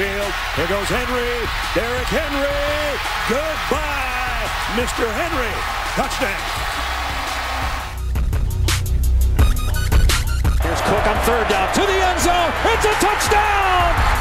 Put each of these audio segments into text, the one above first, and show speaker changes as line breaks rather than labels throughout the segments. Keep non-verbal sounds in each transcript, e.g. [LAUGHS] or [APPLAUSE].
Here goes Henry. Derrick Henry. Goodbye, Mr. Henry. Touchdown. Here's Cook on third down to the end zone. It's a touchdown.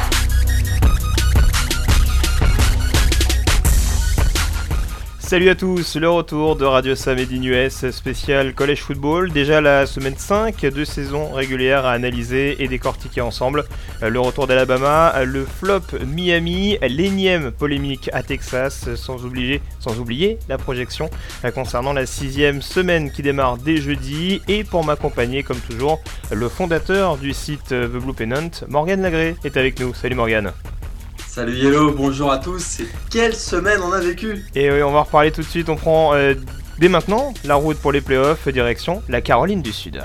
Salut à tous, le retour de Radio Samedi US spécial College Football. Déjà la semaine 5 de saison régulière à analyser et décortiquer ensemble. Euh, le retour d'Alabama, le flop Miami, l'énième polémique à Texas, sans oublier, sans oublier la projection euh, concernant la sixième semaine qui démarre dès jeudi. Et pour m'accompagner, comme toujours, le fondateur du site The Blue Pennant, Morgan Lagré, est avec nous. Salut Morgan.
Salut Yellow, bonjour à tous. Quelle semaine on a vécu
Et oui, on va reparler tout de suite. On prend euh, dès maintenant la route pour les playoffs, direction la Caroline du Sud.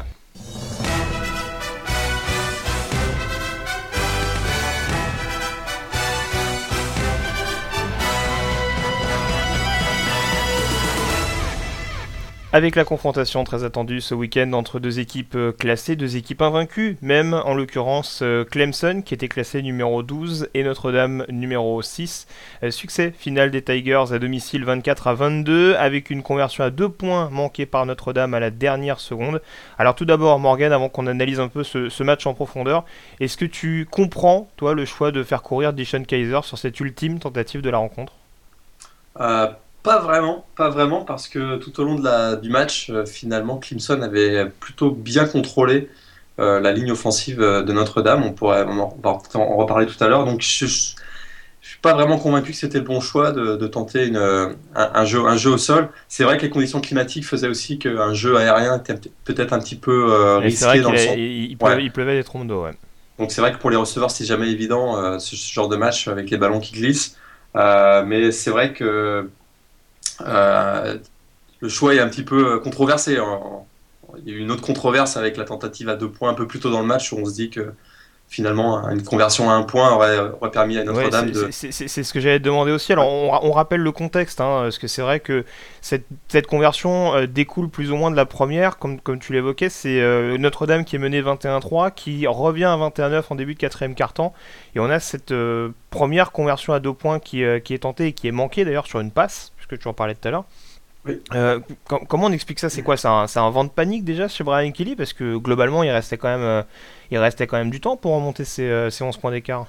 Avec la confrontation très attendue ce week-end entre deux équipes euh, classées, deux équipes invaincues, même en l'occurrence euh, Clemson qui était classé numéro 12 et Notre-Dame numéro 6. Euh, succès final des Tigers à domicile 24 à 22 avec une conversion à deux points manquée par Notre-Dame à la dernière seconde. Alors tout d'abord Morgan, avant qu'on analyse un peu ce, match en profondeur, est-ce que tu comprends toi le choix de faire courir Dishon Kaiser sur cette ultime tentative de la rencontre?
Pas vraiment, pas vraiment, parce que tout au long de la, du match, euh, finalement, Clemson avait plutôt bien contrôlé euh, la ligne offensive euh, de Notre-Dame. On pourrait en, en, reparler tout à l'heure. Donc, je, ne suis pas vraiment convaincu que c'était le bon choix de, tenter une, un, jeu, un jeu au sol. C'est vrai que les conditions climatiques faisaient aussi qu'un jeu aérien était peut-être un petit peu risqué dans le
sens. Il, pleuvait, des trompes d'eau, ouais.
Donc c'est vrai que pour les receveurs, c'est jamais évident ce, genre de match avec les ballons qui glissent. mais c'est vrai que le choix est un petit peu controversé. Il y a eu une autre controverse avec la tentative à deux points un peu plus tôt dans le match où on se dit que finalement une conversion à un point aurait, permis à Notre-Dame de...
C'est ce que j'allais demander aussi. Alors on, rappelle le contexte, hein, parce que c'est vrai que cette, cette conversion euh, découle plus ou moins de la première, comme, comme tu l'évoquais, c'est euh, Notre-Dame qui est menée 21-3, qui revient à 21-9 en début de quatrième quart-temps, et on a cette première conversion à deux points qui, qui est tentée et qui est manquée d'ailleurs sur une passe, que tu en parlais tout à l'heure. Euh, comment on explique ça? C'est quoi? C'est un, un, vent de panique déjà chez Brian Kelly? Parce que globalement, il restait quand même, euh, il restait quand même du temps pour remonter ces, euh, ces 11 points d'écart.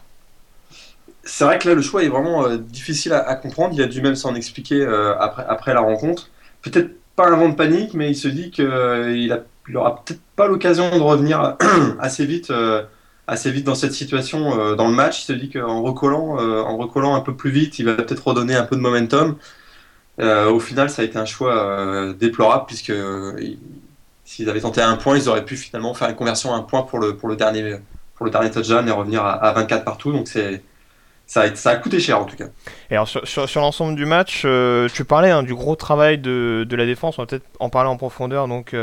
C'est vrai que là, le choix est vraiment difficile à, comprendre. Il a dû même s'en expliquer après, après la rencontre. Peut-être pas un vent de panique, mais il se dit qu'il il aura peut-être pas l'occasion de revenir [CLEARS THROAT] assez vite assez vite dans cette situation dans le match. Il se dit qu'en recollant, en recollant un peu plus vite, il va peut-être redonner un peu de momentum. Euh, au final, ça a été un choix euh, déplorable puisque euh, s'ils avaient tenté un point, ils auraient pu finalement faire une conversion à un point pour le, pour le, dernier, pour le dernier touchdown et revenir à, 24 partout. Donc c'est ça a, coûté cher en tout cas.
Et alors sur, l'ensemble du match, tu parlais hein, du gros travail de, la défense, on va peut-être en parler en profondeur donc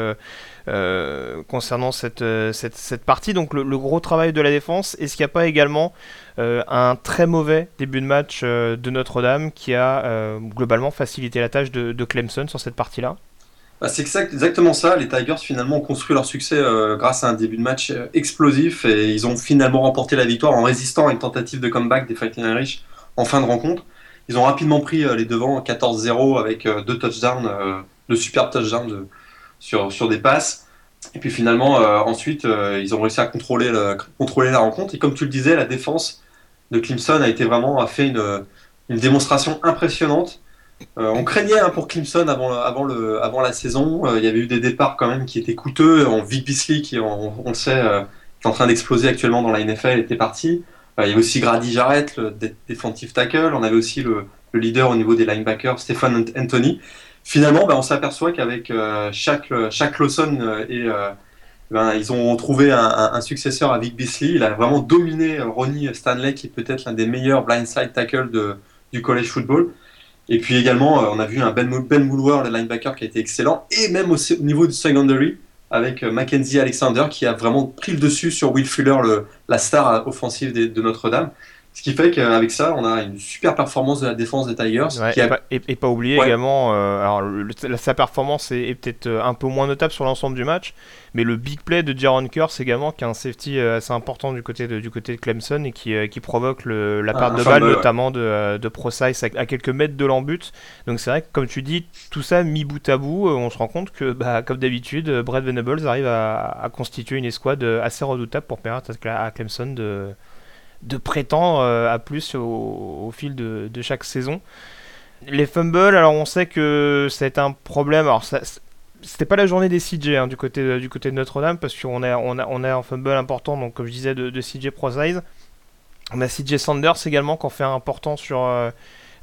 concernant cette, cette, cette, partie. Donc le, gros travail de la défense, est-ce qu'il n'y a pas également euh, un très mauvais début de match euh, de Notre-Dame qui a euh, globalement facilité la tâche de, Clemson sur cette partie-là?
Bah, c'est exactement ça. Les Tigers finalement ont construit leur succès grâce à un début de match explosif et ils ont finalement remporté la victoire en résistant à une tentative de comeback des Fighting Irish en fin de rencontre. Ils ont rapidement pris les devants 14-0 avec deux touchdowns, deux super touchdowns sur, sur des passes. Et puis finalement, ensuite, ils ont réussi à contrôler la rencontre. Et comme tu le disais, la défense de Clemson a été vraiment a fait une, démonstration impressionnante. Euh, on craignait hein, pour Clemson avant, avant, le, avant la saison. Euh, il y avait eu des départs quand même qui étaient coûteux. En Vic Beasley, qui on, le sait, euh, est en train d'exploser actuellement dans la NFL, était parti. il y avait aussi Grady Jarrett, le defensive tackle. On avait aussi le, leader au niveau des linebackers, Stephen Anthony. Finalement, ben, on s'aperçoit qu'avec chaque, chaque Lawson ben, ils ont trouvé un, successeur à Vic Beasley. Il a vraiment dominé Ronnie Stanley, qui est peut-être l'un des meilleurs blindside tackles du college football. Et puis également, euh, on a vu un Ben, ben le linebacker, qui a été excellent. Et même au, niveau du secondary, avec euh, Mackenzie Alexander, qui a vraiment pris le dessus sur Will Fuller, le, la star offensive de, Notre-Dame. Ce qui fait qu'avec ça, on a une super performance de la défense des Tigers.
et, pas, oublier également, euh, alors sa performance est, peut-être euh, un peu moins notable sur l'ensemble du match, mais le big play de Jaron Curse également, qui est un safety euh, assez important du côté de, du côté de Clemson et qui, qui provoque la perte de balle, notamment de, de à, quelques mètres de l'embut. Donc c'est vrai que, comme tu dis, tout ça mis bout à bout, on se rend compte que, bah, comme d'habitude, Brad Venables arrive à, constituer une escouade assez redoutable pour permettre à Clemson de de prétendre euh, à plus au, fil de, chaque saison. Les fumbles, alors on sait que c'est un problème. Alors c'était pas la journée des CJ hein, du, côté de, du côté de Notre-Dame parce qu'on a, on a, on a un fumble important, donc comme je disais, de, de CJ ProSize. On a CJ Sanders également qui en fait un important sur,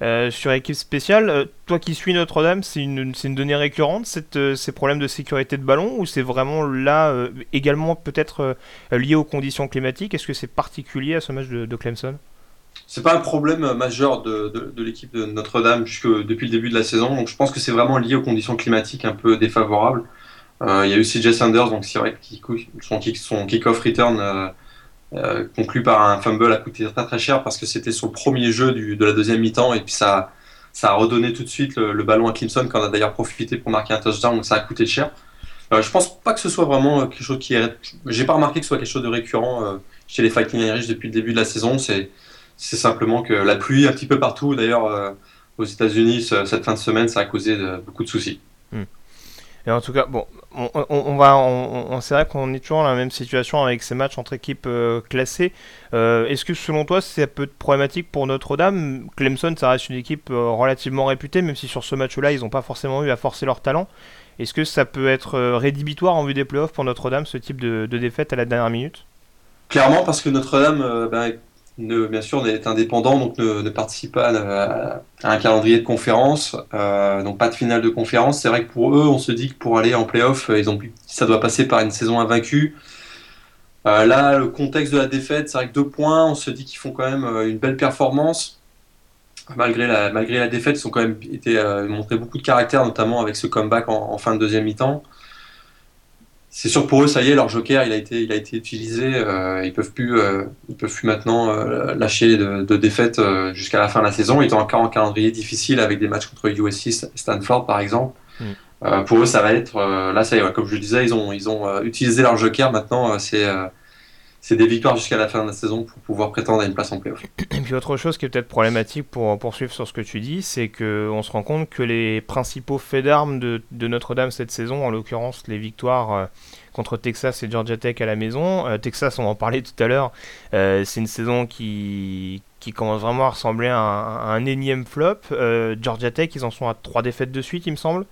euh, sur équipe spéciale, euh, toi qui suis Notre-Dame, c'est une, une, donnée récurrente, cette, euh, ces problèmes de sécurité de ballon, ou c'est vraiment là également peut-être lié aux conditions climatiques? Est-ce que c'est particulier à ce match de, de Clemson?
C'est pas un problème majeur de, de, l'équipe de Notre-Dame depuis le début de la saison. Donc je pense que c'est vraiment lié aux conditions climatiques un peu défavorables. il y a eu CJ Sanders, donc c'est vrai que son, kick, son kick-off return euh, conclu par un fumble a coûté très très cher parce que c'était son premier jeu du, de la deuxième mi-temps et puis ça, ça a redonné tout de suite le, ballon à Clemson qui en a d'ailleurs profité pour marquer un touchdown donc ça a coûté cher. Euh, je pense pas que ce soit vraiment quelque chose qui est. J'ai pas remarqué que ce soit quelque chose de récurrent euh, chez les Fighting Irish depuis le début de la saison. C'est c'est simplement que la pluie un petit peu partout. D'ailleurs, euh, aux États-Unis, cette fin de semaine, ça a causé beaucoup de soucis.
Et en tout cas, bon, on, va, on, c'est vrai qu'on est toujours dans la même situation avec ces matchs entre équipes euh, classées. Euh, est-ce que selon toi, c'est un peu problématique pour Notre-Dame? Clemson, ça reste une équipe euh, relativement réputée, même si sur ce match-là, ils n'ont pas forcément eu à forcer leur talent. Est-ce que ça peut être rédhibitoire en vue des playoffs pour Notre-Dame, ce type de, défaite à la dernière minute?
Clairement, parce que Notre-Dame, ben, bien sûr, est indépendant, donc ne, participe pas à, un calendrier de conférence, euh, donc pas de finale de conférence. C'est vrai que pour eux, on se dit que pour aller en playoff, euh, ça doit passer par une saison invaincue. Euh, là, le contexte de la défaite, c'est vrai que deux points, on se dit qu'ils font quand même une belle performance. Malgré la, malgré la défaite, ils ont quand même été, montré beaucoup de caractère, notamment avec ce comeback en fin de deuxième mi-temps c'est sûr pour eux, ça y est, leur joker, il a été, il a été utilisé. Euh, ils peuvent plus, euh, ils peuvent plus maintenant euh, lâcher de, de défaites jusqu'à la fin de la saison. Ils sont encore en calendrier difficile avec des matchs contre USC, Stanford par exemple. Mm. pour eux, ça va être là, ça y est, comme je le disais, ils ont, ils ont utilisé leur joker. Maintenant, c'est c'est des victoires jusqu'à la fin de la saison pour pouvoir prétendre à une place en playoff.
Et puis autre chose qui est peut-être problématique pour poursuivre sur ce que tu dis, c'est qu'on se rend compte que les principaux faits d'armes de, Notre-Dame cette saison, en l'occurrence les victoires euh, contre Texas et Georgia Tech à la maison, euh, Texas on en parlait tout à l'heure, euh, c'est une saison qui, qui commence vraiment à ressembler à un, énième flop. Georgia Tech ils en sont à trois défaites de suite il me semble.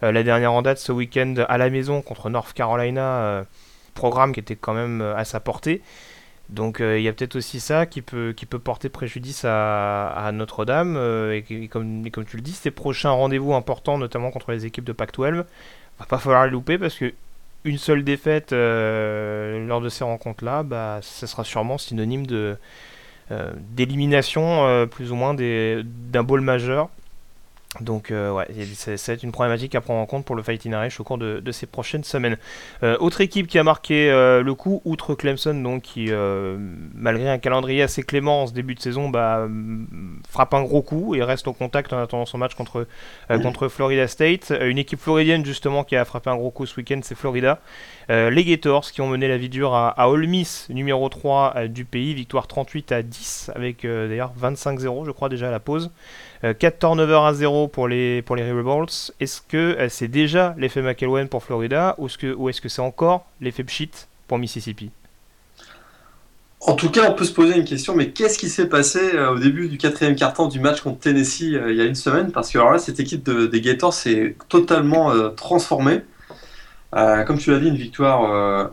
la dernière en date ce week-end à la maison contre North Carolina programme qui était quand même euh, à sa portée. Donc euh, il y a peut-être aussi ça qui peut, porter préjudice à, Notre-Dame. Euh, et, comme, tu le dis, ces prochains rendez-vous importants, notamment contre les équipes de Pac-12, va pas falloir les louper parce que une seule défaite lors de ces rencontres-là, bah, ce sera sûrement synonyme de d'élimination plus ou moins d'un bowl majeur. Donc euh, ouais, ça va être une problématique à prendre en compte pour le Fighting Irish au cours de, ces prochaines semaines. Euh, autre équipe qui a marqué euh, le coup, outre Clemson, donc qui malgré un calendrier assez clément en ce début de saison, bah, frappe un gros coup et reste au contact en attendant son match contre, contre Florida State. une équipe floridienne justement qui a frappé un gros coup ce week-end, c'est Florida. les Gators qui ont mené la vie dure à, à Ole Miss, numéro 3 du pays, victoire 38 à 10 avec d'ailleurs 25-0 je crois déjà à la pause. 4 euh, turnovers à 0 pour les, pour les Rebels. Est-ce que euh, c'est déjà l'effet McElwain pour Florida ou est-ce que, c'est encore l'effet Pshit pour Mississippi?
En tout cas, on peut se poser une question, mais qu'est-ce qui s'est passé euh, au début du quatrième quart-temps du match contre Tennessee il y a une semaine? Parce que alors là, cette équipe des Gators s'est totalement transformée. comme tu l'as dit, une victoire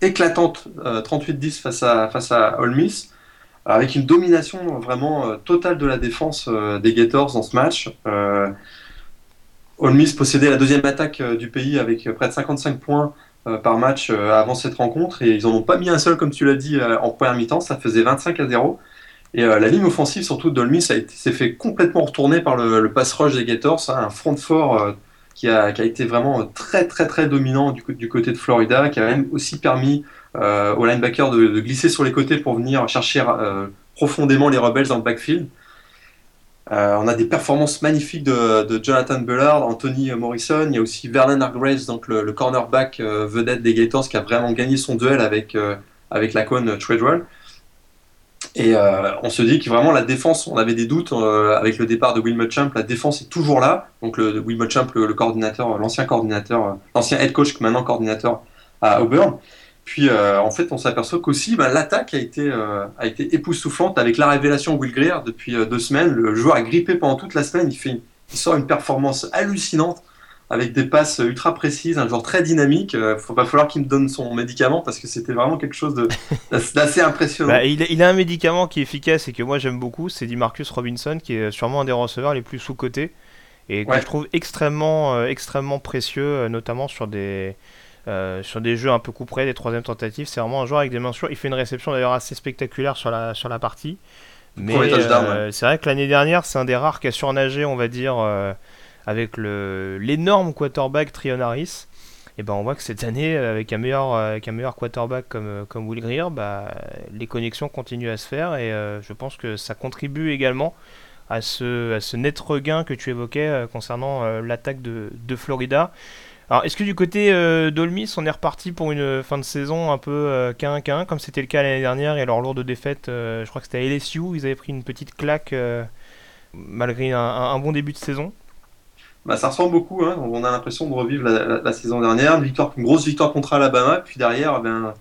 éclatante, 38-10 face à, face à Ole Miss avec une domination vraiment euh, totale de la défense euh, des Gators dans ce match. Euh, Ole possédait la deuxième attaque du pays avec près de 55 points par match avant cette rencontre et ils n'en ont pas mis un seul comme tu l'as dit en première mi-temps, ça faisait 25 à 0. Et la ligne offensive surtout d'Ole Miss s'est fait complètement retourner par le, pass rush des Gators, hein, un front fort qui a, qui, a, été vraiment très très très dominant du, côté de Florida, qui a même aussi permis euh, au linebacker de, glisser sur les côtés pour venir chercher euh, profondément les Rebels dans le backfield. Euh, on a des performances magnifiques de, Jonathan Bullard, Anthony Morrison. Il y a aussi Vernon Hargraves, donc le, cornerback euh, vedette des Gators, qui a vraiment gagné son duel avec, euh, avec la cône Treadwell. Et on se dit que vraiment la défense, on avait des doutes avec le départ de Will Muschamp, la défense est toujours là. Donc le, Will Muschamp, le, le coordinateur, l'ancien coordinateur, l'ancien head coach, maintenant coordinateur à Auburn. Puis euh, en fait, on s'aperçoit qu'aussi bah, l'attaque a été euh, a été époustouflante avec la révélation Will Greer depuis euh, deux semaines. Le joueur a grippé pendant toute la semaine. Il fait il sort une performance hallucinante avec des passes ultra précises, un joueur très dynamique. Il va falloir qu'il me donne son médicament parce que c'était vraiment quelque chose [LAUGHS] d'assez impressionnant.
Bah, il, a un médicament qui est efficace et que moi j'aime beaucoup, c'est Marcus Robinson qui est sûrement un des receveurs les plus sous cotés et que je trouve extrêmement extrêmement précieux, notamment sur des euh, sur des jeux un peu couperés, des troisièmes tentatives. C'est vraiment un joueur avec des mains sûres. Il fait une réception d'ailleurs assez spectaculaire sur la, sur la partie. Mais euh, c'est vrai que l'année dernière, c'est un des rares qui a surnagé, on va dire, euh, avec l'énorme quarterback Trion Harris. Et ben on voit que cette année, avec un meilleur, avec un meilleur quarterback comme, comme Will Greer, bah, les connexions continuent à se faire. Et je pense que ça contribue également à ce, net regain que tu évoquais concernant l'attaque de, Florida. Alors, est-ce que du côté euh, d'Olmis, on est reparti pour une fin de saison un peu euh, 1 comme c'était le cas l'année dernière, et leur lourde défaite, euh, je crois que c'était à LSU, ils avaient pris une petite claque euh, malgré un, bon début de saison?
Bah, Ça ressemble beaucoup, hein. on a l'impression de revivre la, saison dernière, une, grosse victoire contre Alabama, puis derrière, ben,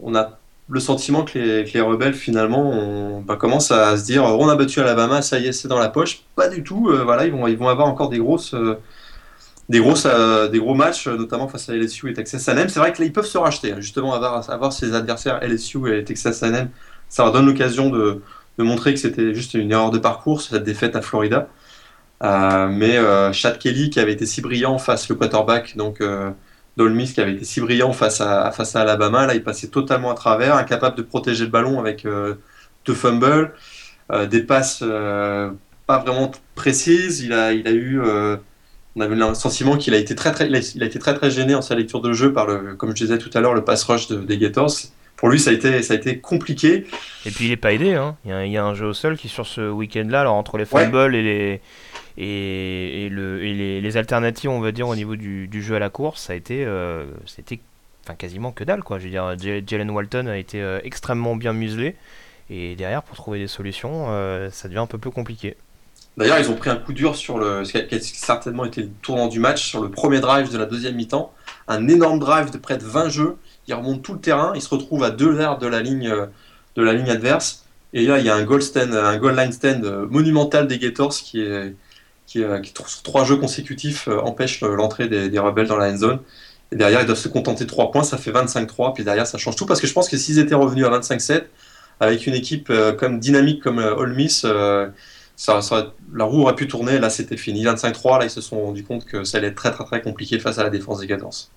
on a le sentiment que les, rebelles finalement bah, commencent à se dire on a battu Alabama, ça y est, c'est dans la poche. Pas du tout, voilà, ils vont, ils vont avoir encore des grosses des, grosses, euh, des gros matchs, notamment face à LSU et Texas A&M. C'est vrai que là, ils peuvent se racheter. Hein. justement, avoir, avoir ses adversaires LSU et Texas A&M, ça leur donne l'occasion de, de, montrer que c'était juste une erreur de parcours, cette défaite à Florida. Euh, mais euh, Chad Kelly, qui avait été si brillant face le quarterback, donc euh, Dolmis, qui avait été si brillant face à, face à Alabama, là, il passait totalement à travers, incapable de protéger le ballon avec deux fumbles, des passes pas vraiment précises. Il a, il a eu on avait le sentiment qu'il a été très très, il a, été très très gêné en sa lecture de jeu par le, comme je disais tout à l'heure, le pass rush des Gators. Pour lui, ça a été, ça a été compliqué.
Et puis il est pas aidé. Hein. Il, y a, un jeu au sol qui sur ce week-end-là, alors entre les fumbles et les et, le, et les, alternatives, on va dire au niveau du, jeu à la course, ça a été, euh, quasiment que dalle quoi. Je veux dire, Jalen Walton a été euh, extrêmement bien muselé. Et derrière, pour trouver des solutions, euh, ça devient un peu plus compliqué.
D'ailleurs, ils ont pris un coup dur sur le, ce qui a certainement été le tournant du match, sur le premier drive de la deuxième mi-temps. Un énorme drive de près de 20 jeux. Ils remontent tout le terrain. Ils se retrouvent à deux verres de la ligne, de la ligne adverse. Et là, il y a un goal, un goal line stand monumental des Gators qui, est, qui, euh, sur trois jeux consécutifs, empêche l'entrée des, rebelles dans la end zone. Et derrière, ils doivent se contenter de 3 points. Ça fait 25-3. Puis derrière, ça change tout. Parce que je pense que s'ils étaient revenus à 25-7, avec une équipe comme dynamique comme Ole Miss, la roue aurait pu tourner, là c'était fini. 25-3, là ils se sont rendu compte que ça allait être très très très compliqué face à la défense des 14.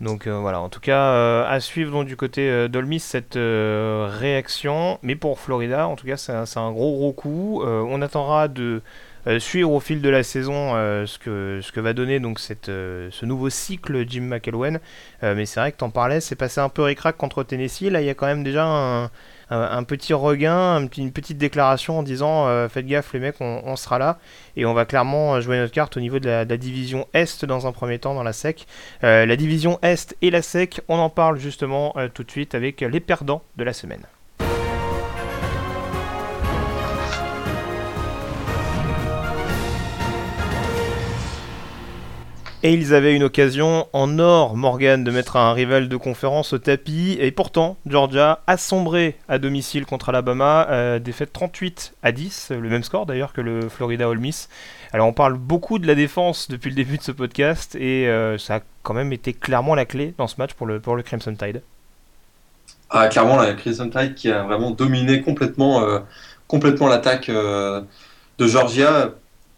Donc euh, voilà, en tout cas, euh, à suivre du côté euh, d'Olmis cette réaction. Mais pour Florida, en tout cas, c'est un, gros gros coup. on attendra de suivre au fil de la saison ce, que, ce que va donner donc cette, ce nouveau cycle Jim McElwain. mais c'est vrai que t'en parlais, c'est passé un peu ricrac contre Tennessee. Là, il y a quand même déjà un, petit regain, une petite déclaration en disant euh, faites gaffe les mecs, on, sera là et on va clairement jouer notre carte au niveau de la, division Est dans un premier temps dans la SEC. Euh, la division Est et la SEC, on en parle justement euh, tout de suite avec les perdants de la semaine. Et ils avaient une occasion en or, Morgan, de mettre un rival de conférence au tapis. Et pourtant, Georgia a sombré à domicile contre Alabama, euh, défaite 38 à 10, le même score d'ailleurs que le Florida Ole Miss. Alors on parle beaucoup de la défense depuis le début de ce podcast et euh, ça a quand même été clairement la clé dans ce match pour le, Crimson Tide.
Ah, clairement, la Crimson Tide qui a vraiment dominé complètement, euh, complètement l'attaque de Georgia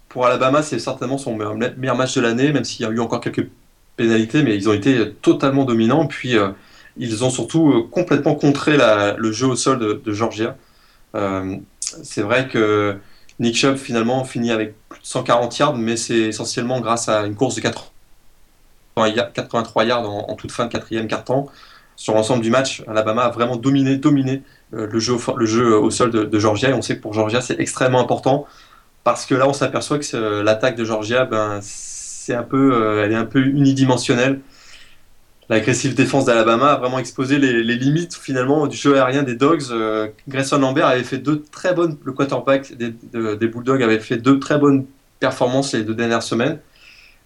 pour Alabama, c'est certainement son meilleur match de l'année, même s'il y a eu encore quelques pénalités, mais ils ont été totalement dominants. Puis euh, ils ont surtout euh, complètement contré le jeu au sol de, Georgia. Euh, c'est vrai que Nick Chubb finalement finit avec plus de 140 yards, mais c'est essentiellement grâce à une course de 83 yards en, toute fin de quatrième quart-temps. sur l'ensemble du match, Alabama a vraiment dominé, le jeu au sol de, Georgia. Et on sait que pour Georgia, c'est extrêmement important parce que là, on s'aperçoit que l'attaque de Georgia, ben, c'est un peu, elle est un peu unidimensionnelle l'agressive défense d'Alabama a vraiment exposé les, limites finalement du jeu aérien des Dogs. Euh, Grayson Lambert avait fait deux très bonnes, le quarterback des, Bulldogs avait fait deux très bonnes performances les deux dernières semaines.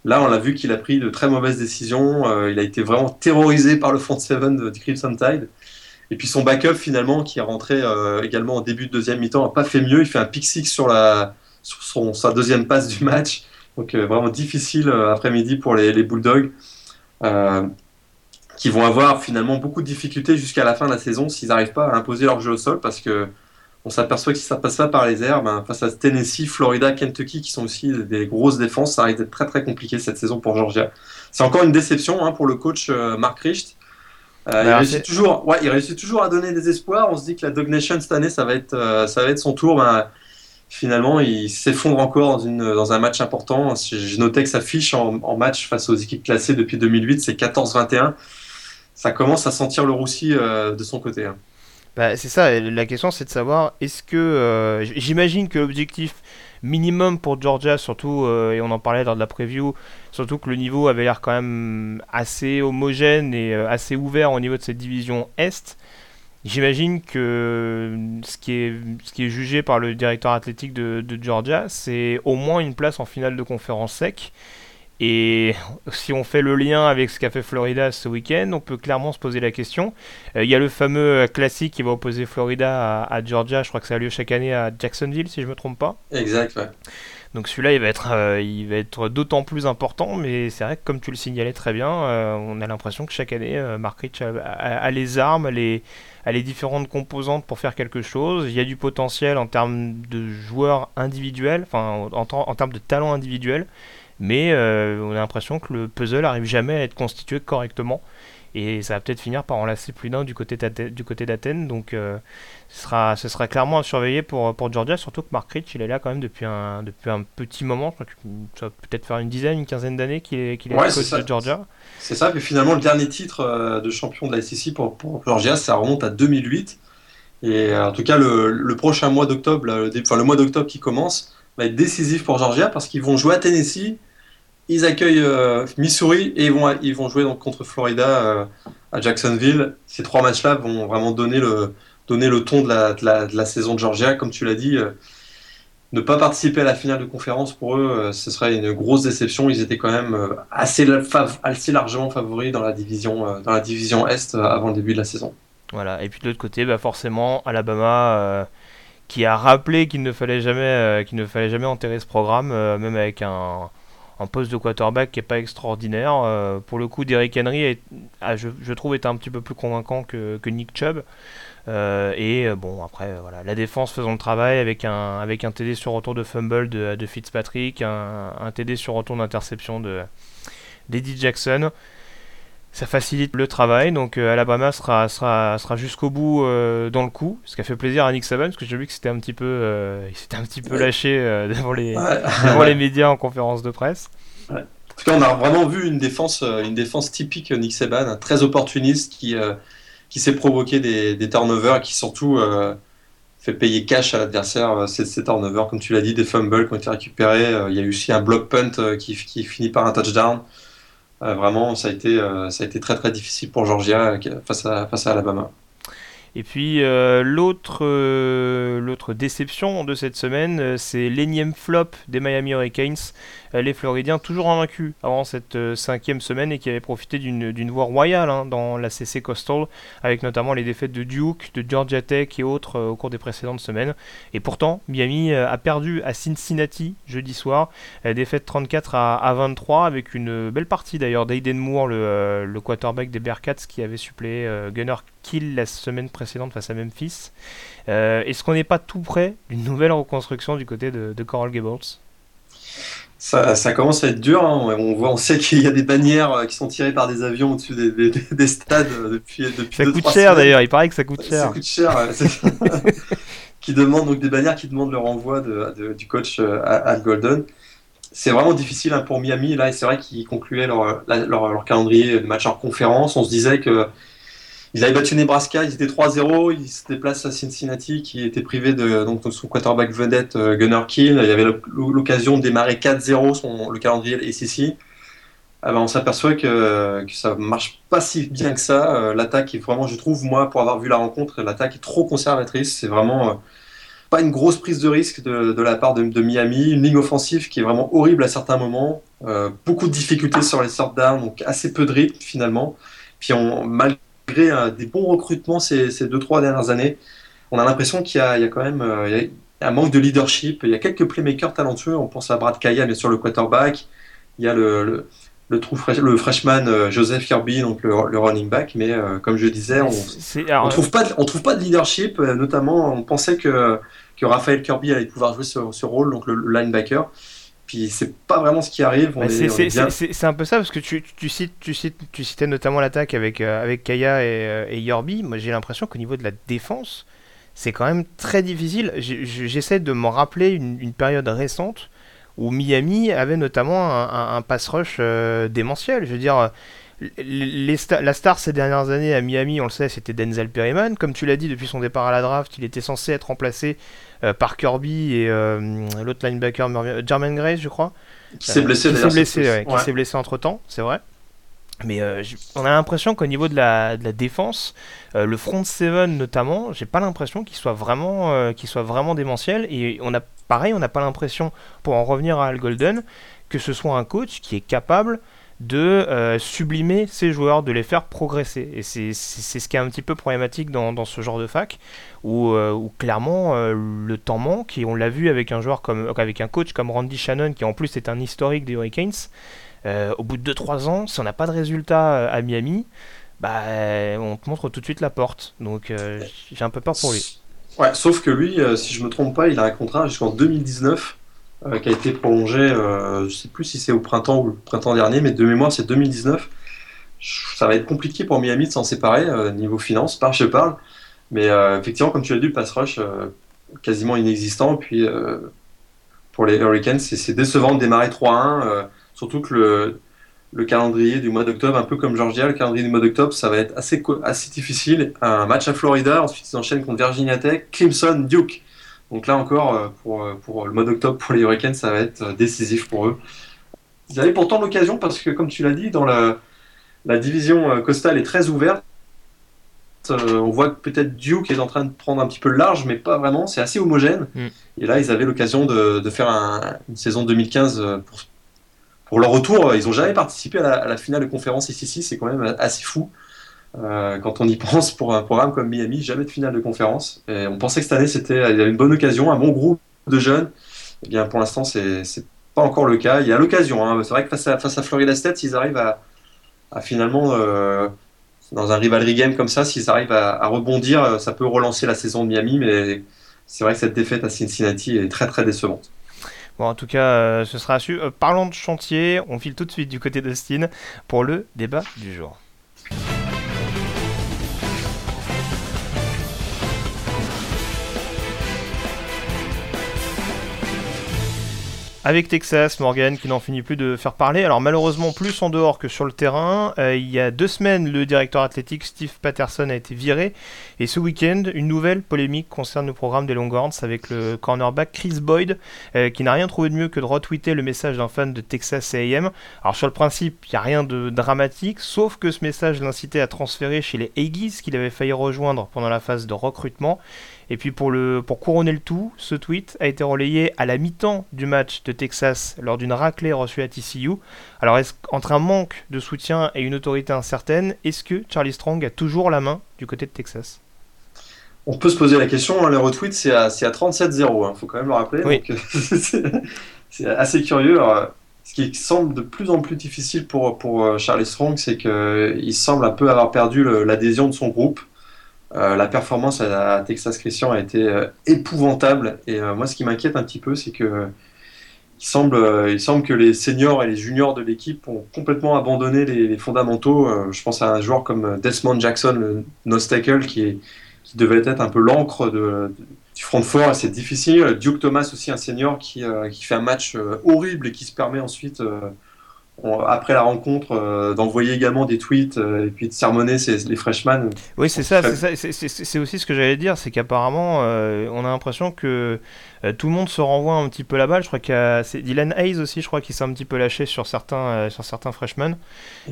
Là, on l'a vu qu'il a pris de très mauvaises décisions. Euh, il a été vraiment terrorisé par le front seven du Crimson Tide. Et puis son backup finalement, qui est rentré euh, également au début de deuxième mi-temps, n'a pas fait mieux. Il fait un pick six sur, la, sur son, sa deuxième passe du match. Donc vraiment difficile après-midi pour les, les Bulldogs qui vont avoir finalement beaucoup de difficultés jusqu'à la fin de la saison s'ils n'arrivent pas à imposer leur jeu au sol parce que on s'aperçoit que si ça passe pas par les airs, ben, face à Tennessee, Florida, Kentucky, qui sont aussi des grosses défenses, ça risque d'être très très compliqué cette saison pour Georgia. C'est encore une déception hein, pour le coach euh, Mark Richt. Euh, il, réussit toujours, ouais, il réussit toujours à donner des espoirs. On se dit que la Dog Nation cette année, ça va être, euh, ça va être son tour. Ben, finalement, il s'effondre encore dans, une, dans un match important. J'ai noté que sa fiche en, en match face aux équipes classées depuis 2008, c'est 14-21 ça commence à sentir le roussi euh, de son côté. Hein.
Bah, c'est ça, la question c'est de savoir, est-ce que... Euh, j'imagine que l'objectif minimum pour Georgia, surtout, euh, et on en parlait lors de la preview, surtout que le niveau avait l'air quand même assez homogène et assez ouvert au niveau de cette division Est. J'imagine que ce qui, est, ce qui est jugé par le directeur athlétique de, de Georgia, c'est au moins une place en finale de conférence sec. Et si on fait le lien avec ce qu'a fait Florida ce week-end, on peut clairement se poser la question. Euh, il y a le fameux classique qui va opposer Florida à, Georgia, je crois que ça a lieu chaque année à Jacksonville, si je ne me trompe pas.
Exact, ouais.
Donc celui-là, il va être, euh, il va être d'autant plus important, mais c'est vrai que comme tu le signalais très bien, euh, on a l'impression que chaque année, Mark Rich a, les armes, a les, les différentes composantes pour faire quelque chose. Il y a du potentiel en termes de joueurs individuels, enfin en, termes de talent individuel. Mais euh, on a l'impression que le puzzle arrive jamais à être constitué correctement. Et ça va peut-être finir par enlacer plus d'un du côté d'Athènes. Donc euh, ce, sera, ce sera clairement à surveiller pour, pour Georgia surtout que Mark Rich il est là quand même depuis un, depuis un petit moment. Ça va peut-être faire une dizaine une quinzaine d'années qu'il est, qu'il est coach de Georgia.
C'est ça mais finalement le dernier titre euh, de champion de la SEC pour, pour Georgia ça remonte à 2008 et en tout cas le, le prochain mois d'octobre enfin le mois d'octobre qui commence va être décisif pour Georgia parce qu'ils vont jouer à Tennessee. Ils accueillent euh, Missouri et ils vont, ils vont jouer donc contre Florida euh, à Jacksonville. Ces trois matchs-là vont vraiment donner le, donner le ton de la, de la, saison de Georgia. Comme tu l'as dit, euh, ne pas participer à la finale de conférence pour eux, ce serait une grosse déception. Ils étaient quand même assez, assez largement favoris dans la division, dans la division Est avant le début de la saison.
Voilà. Et puis de l'autre côté, bah forcément, Alabama qui a rappelé qu'il ne fallait jamais, ne fallait jamais enterrer ce programme, même avec un un poste de quarterback qui est pas extraordinaire. Euh, pour le coup, Derrick Henry, je, trouve, est un petit peu plus convaincant que, Nick Chubb. Euh, et euh, bon, après, voilà, la défense faisant le travail avec un, avec un TD sur retour de fumble de, de Fitzpatrick, un, un, TD sur retour d'interception de d'Eddie Jackson ça facilite le travail. Donc euh, Alabama sera, sera, sera jusqu'au bout euh, dans le coup, ce qui a fait plaisir à Nick Saban, parce que j'ai vu que c'était un petit peu, euh, il s'était un petit peu lâché devant, les, [LAUGHS] devant les médias en conférence de presse.
En tout cas, on a vraiment vu une défense, une défense typique Nick Saban, très opportuniste, qui, qui s'est provoqué des, turnovers et qui surtout fait payer cash à l'adversaire ces, ces, turnovers, comme tu l'as dit, des fumbles qui ont été récupérés. Il y a eu aussi un block punt qui, finit par un touchdown. Euh, vraiment, ça a, été, euh, ça a été très très difficile pour Georgia euh, face à, face à Alabama.
Et puis l'autre l'autre déception de cette semaine, c'est l'énième flop des Miami Hurricanes euh, les Floridiens toujours invaincus avant cette euh, cinquième semaine et qui avaient profité d'une voie royale hein, dans la CC Coastal, avec notamment les défaites de Duke, de Georgia Tech et autres euh, au cours des précédentes semaines. Et pourtant, Miami a perdu à Cincinnati jeudi soir, défaite 34 à, 23 avec une belle partie d'ailleurs d'Aiden Moore, le, quarterback des Bearcats qui avait suppléé Gunner Kill la semaine précédente face à Memphis. Est-ce qu'on n'est pas tout près d'une nouvelle reconstruction du côté de, de Coral Gables?
Ça, commence à être dur. Hein. On, voit, on sait qu'il y a des bannières euh, qui sont tirées par des avions au-dessus des, stades euh, depuis, depuis
Ça coûte cher d'ailleurs, il paraît que ça coûte cher.
Ça coûte cher. [LAUGHS] qui demandent donc des bannières qui demandent le renvoi de, du coach euh, Al Golden. C'est vraiment difficile hein, pour Miami là, et c'est vrai qu'ils concluaient leur, leur, calendrier de match en conférence. On se disait que Ils avaient battu Nebraska, ils étaient 3-0, ils se déplacent à Cincinnati qui était privé de son quarterback vedette Gunnar Kill. Il y avait l'occasion de démarrer 4-0 le calendrier SEC. Ah ben, on s'aperçoit que, que ça marche pas si bien que ça. l'attaque est vraiment, je trouve, moi, pour avoir vu la rencontre, l'attaque est trop conservatrice. C'est vraiment pas une grosse prise de risque de, la part de, Miami, une ligne offensive qui est vraiment horrible à certains moments, euh, beaucoup de difficultés sur les sortes d'armes, donc assez peu de rythme finalement. Puis on, malgré euh, des bons recrutements ces, ces deux trois dernières années, on a l'impression qu'il y, a quand même euh, un manque de leadership. Il y a quelques playmakers talentueux. On pense à Brad Kaya, bien sûr, le quarterback. Il y a le le, trou le freshman euh, Joseph Kirby, donc le, running back, mais euh, comme je disais, on ne trouve, pas de, on trouve pas de leadership, notamment on pensait que, que Raphaël Kirby allait pouvoir jouer ce, rôle, donc le, linebacker. Puis c'est pas vraiment ce qui arrive.
C'est un peu ça, parce que tu, tu, cites, tu, cites, tu citais notamment l'attaque avec, avec Kaya et, et Yorbi. Moi j'ai l'impression qu'au niveau de la défense, c'est quand même très difficile. J'essaie de me rappeler une, une période récente où Miami avait notamment un, pass rush euh, démentiel. Je veux dire, les la star ces dernières années à Miami, on le sait, c'était Denzel Perryman. Comme tu l'as dit, depuis son départ à la draft, il était censé être remplacé euh, par Kirby et euh, l'autre linebacker, Jermaine Grace, je crois.
Qui s'est blessé,
qui s'est blessé, qui s'est blessé entre temps, c'est vrai. Mais on a l'impression qu'au niveau de la, de la défense, le front seven notamment, j'ai pas l'impression qu'il soit vraiment, qu'il soit vraiment démentiel. Et on a pareil, on n'a pas l'impression, pour en revenir à Al Golden, que ce soit un coach qui est capable de euh, sublimer ses joueurs, de les faire progresser. Et c'est ce qui est un petit peu problématique dans, ce genre de fac, où, euh, clairement euh, le temps manque, et on l'a vu avec un joueur comme avec un coach comme Randy Shannon, qui en plus est un historique des Hurricanes. au bout de 2-3 ans, si on n'a pas de résultat à Miami, bah, on te montre tout de suite la porte. Donc j'ai un peu peur pour lui.
Ouais, sauf que lui, si je me trompe pas, il a un contrat jusqu'en 2019 euh, qui a été prolongé, euh, je sais plus si c'est au printemps ou le printemps dernier, mais de mémoire c'est 2019. Ça va être compliqué pour Miami de s'en séparer niveau finance, par je parle. Mais effectivement, comme tu l'as dit, le pass rush quasiment inexistant. Puis pour les Hurricanes, c'est décevant de démarrer 3-1, surtout que le, le calendrier du mois d'octobre, un peu comme Georgia, le calendrier du mois d'octobre, ça va être assez, assez difficile. Un match à Florida, ensuite ils enchaînent contre Virginia Tech, Clemson, Duke. Donc là encore, euh, pour, euh, pour le mois d'octobre, pour les Hurricanes, ça va être euh, décisif pour eux. Ils avaient pourtant l'occasion, parce que comme tu l'as dit, dans la, la division costale est très ouverte. on voit que peut-être Duke est en train de prendre un petit peu le large, mais pas vraiment. C'est assez homogène. Mm. Et là, ils avaient l'occasion de, de, faire une saison 2015 pour, pour leur retour, ils n'ont jamais participé à la, finale de conférence ici, c'est quand même assez fou. Euh, quand on y [LAUGHS] pense pour un programme comme Miami, jamais de finale de conférence. Et on pensait que cette année, c'était il y avait une bonne occasion, un bon groupe de jeunes. Eh bien, pour l'instant, c'est pas encore le cas. Il y a l'occasion. Hein. C'est vrai que face à, face à Florida arrivent à, finalement, euh, dans un rivalry game comme ça, s'ils arrivent à, rebondir, ça peut relancer la saison de Miami. Mais c'est vrai que cette défaite à Cincinnati est très très décevante.
Bon, en tout cas, euh, ce sera su. Parlons de chantier, on file tout de suite du côté d'Austin pour le débat du jour. Avec Texas, Morgan qui n'en finit plus de faire parler. Alors malheureusement plus en dehors que sur le terrain. Euh, il y a deux semaines, le directeur athlétique Steve Patterson a été viré. Et ce week-end, une nouvelle polémique concerne le programme des Longhorns avec le cornerback Chris Boyd, euh, qui n'a rien trouvé de mieux que de retweeter le message d'un fan de Texas AM. Alors sur le principe, il n'y a rien de dramatique, sauf que ce message l'incitait à transférer chez les Aggies qu'il avait failli rejoindre pendant la phase de recrutement. Et puis pour, le, pour couronner le tout, ce tweet a été relayé à la mi-temps du match de Texas lors d'une raclée reçue à TCU. Alors entre un manque de soutien et une autorité incertaine, est-ce que Charlie Strong a toujours la main du côté de Texas?
On peut se poser la question, hein, le retweet c'est à, à 37-0, il hein, faut quand même le rappeler.
Oui. [LAUGHS]
c'est assez curieux. ce qui semble de plus en plus difficile pour, pour euh, Charlie Strong, c'est qu'il semble un peu avoir perdu l'adhésion de son groupe. Euh, la performance à, Texas Christian a été euh, épouvantable. Et euh, moi, ce qui m'inquiète un petit peu, c'est que il semble, il semble que les seniors et les juniors de l'équipe ont complètement abandonné les, fondamentaux. je pense à un joueur comme Desmond Jackson, le nose tackle, qui, devait être un peu l'encre du front fort. C'est difficile. Duke Thomas aussi, un senior qui fait un match horrible et qui se permet ensuite après la rencontre, euh, d'envoyer également des tweets euh, et puis de sermonner les freshmen.
Oui, c'est ça, c'est aussi ce que j'allais dire, c'est qu'apparemment, euh, on a l'impression que tout le monde se renvoie un petit peu la balle. Je crois qu'il c'est Dylan Hayes aussi, je crois, qui s'est un petit peu lâché sur certains, sur certains freshmen.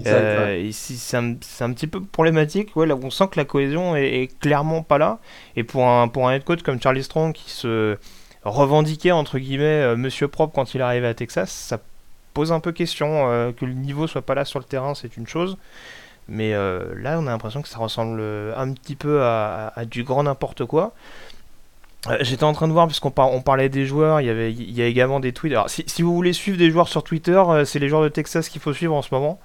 C'est un, un, petit peu problématique. Ouais, là, on sent que la cohésion est, clairement pas là. Et pour un, pour un head coach comme Charlie Strong qui se revendiquait entre guillemets Monsieur propre quand il arrivait à Texas, ça pose un peu question. Euh, que le niveau soit pas là sur le terrain, c'est une chose. Mais euh, là, on a l'impression que ça ressemble un petit peu à, du grand n'importe quoi. Euh, j'étais en train de voir, puisqu'on on parlait des joueurs, il y, avait, il y a également des tweets. Alors, si, vous voulez suivre des joueurs sur Twitter, c'est les joueurs de Texas qu'il faut suivre en ce moment.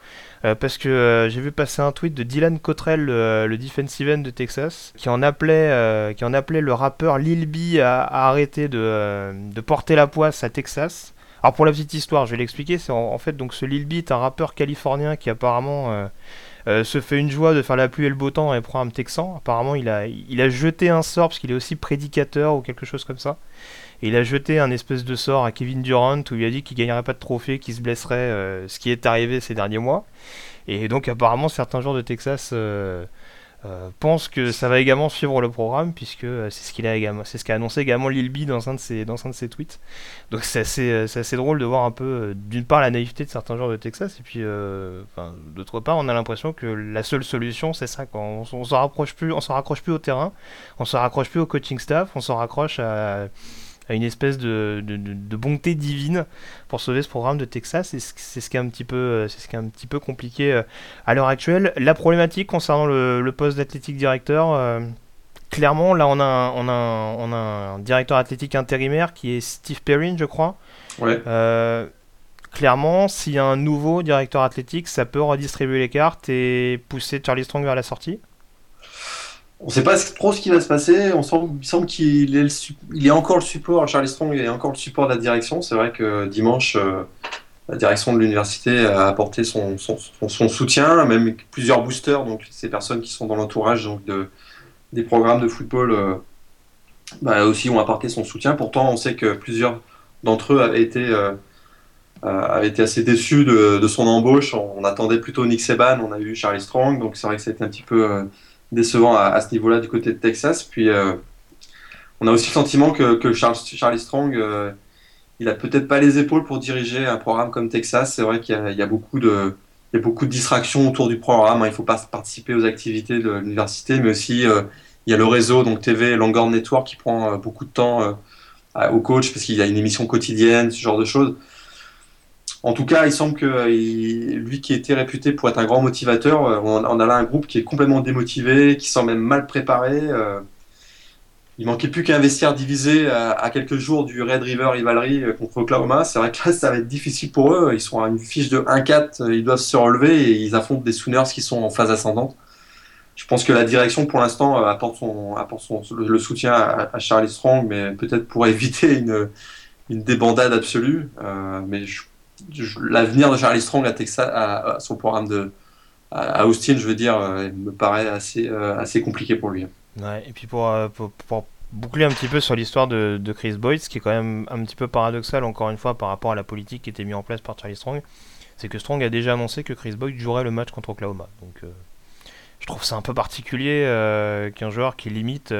parce que j'ai vu passer un tweet de Dylan Cottrell, le, defensive end de Texas, qui en appelait, qui en appelait le rappeur Lil B à, arrêter de, porter la poisse à Texas. Alors pour la petite histoire, je vais l'expliquer, c'est en, fait donc ce Lil Beat, un rappeur californien qui apparemment euh, euh, se fait une joie de faire la pluie et le beau temps et prend un texan. Apparemment il a, jeté un sort parce qu'il est aussi prédicateur ou quelque chose comme ça. Il a jeté un espèce de sort à Kevin Durant où il a dit qu'il gagnerait pas de trophée, qu'il se blesserait, euh, ce qui est arrivé ces derniers mois. Et donc apparemment certains joueurs de Texas euh, pense que ça va également suivre le programme puisque euh, c'est ce qu'il a également, c'est ce qu'a annoncé également Lil B dans un de ses dans un de ses tweets. Donc c'est assez, euh, assez drôle de voir un peu d'une part la naïveté de certains joueurs de Texas et puis d'autre part on a l'impression que la seule solution c'est ça quand on, on s'en rapproche plus on s'en raccroche plus au terrain, on s'en raccroche plus au coaching staff, on s'en raccroche à à une espèce de, de, bonté divine pour sauver ce programme de Texas. C'est ce qui est un petit peu, c'est ce qui est un petit peu compliqué euh, à l'heure actuelle. La problématique concernant le, poste d'athlétique directeur, euh, clairement, là on a, un, on, a on a un directeur athlétique intérimaire qui est Steve Perrin, je crois.
Ouais.
Euh, clairement, s'il y a un nouveau directeur athlétique, ça peut redistribuer les cartes et pousser Charlie Strong vers la sortie.
On ne sait pas trop ce qui va se passer. Il semble qu'il est, est encore le support. Charlie Strong est encore le support de la direction. C'est vrai que dimanche, euh, la direction de l'université a apporté son, soutien, même plusieurs boosters, donc ces personnes qui sont dans l'entourage donc de, des programmes de football euh, bah, aussi ont apporté son soutien. Pourtant, on sait que plusieurs d'entre eux avaient été, euh, assez déçus de, de, son embauche. On, attendait plutôt Nick Seban, on a eu Charlie Strong, donc c'est vrai que c'était un petit peu décevant à, ce niveau-là du côté de Texas. Puis euh, on a aussi le sentiment que, Charlie Strong, euh, il a peut-être pas les épaules pour diriger un programme comme Texas. C'est vrai qu'il y, a beaucoup de il y a beaucoup de distractions autour du programme. Hein. Il ne faut pas participer aux activités de l'université, mais aussi euh, il y a le réseau, donc TV, Longhorn Network, qui prend beaucoup de temps au coach parce qu'il y a une émission quotidienne, ce genre de choses. En tout cas, il semble que lui qui était réputé pour être un grand motivateur, euh, on, a là un groupe qui est complètement démotivé, qui semble même mal préparé. Euh. il manquait plus qu'un vestiaire divisé à, quelques jours du Red River Rivalry euh, contre Oklahoma. C'est vrai que là, ça va être difficile pour eux. Ils sont à une fiche de 1-4, ils doivent se relever et ils affrontent des Sooners qui sont en phase ascendante. Je pense que la direction, pour l'instant, apporte, son, apporte le, soutien à, Charlie Strong, mais peut-être pour [LAUGHS] éviter une, une débandade absolue. mais je l'avenir de Charlie Strong à, Texas, à, son programme de Austin, je veux dire, euh, me paraît assez, euh, assez compliqué pour lui.
Et puis euh, pour, pour, boucler un petit peu sur l'histoire de, Chris Boyd, ce qui est quand même un petit peu paradoxal, encore une fois, par rapport à la politique qui était mise en place par Charlie Strong, c'est que Strong a déjà annoncé que Chris Boyd jouerait le match contre Oklahoma. Donc je trouve ça un peu particulier qu'un joueur qui limite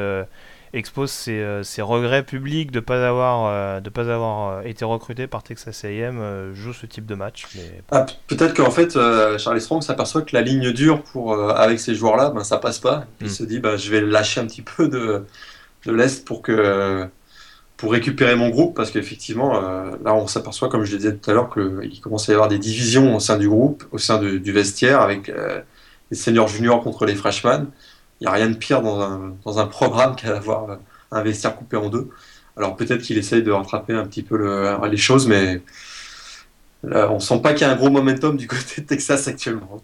expose euh, ses, regrets publics de pas avoir euh, de pas avoir euh, été recruté par Texas A&M joue ce type de match.
Ah, peut-être qu'en fait Charlie Strong s'aperçoit que la ligne dure pour avec ces joueurs-là, ben ça passe pas. Il hmm. se dit ben, je vais lâcher un petit peu de de l'est pour que pour récupérer mon groupe parce qu'effectivement là on s'aperçoit comme je le disais tout à l'heure qu'il commence à y avoir des divisions au sein du groupe, au sein du vestiaire avec les seniors juniors contre les freshmen n'y a rien de pire dans un, dans un programme qu'à avoir un vestiaire coupé en deux. Alors peut-être qu'il essaye de rattraper un petit peu le, les choses, mais là, on sent pas qu'il y a un gros momentum du côté de Texas actuellement.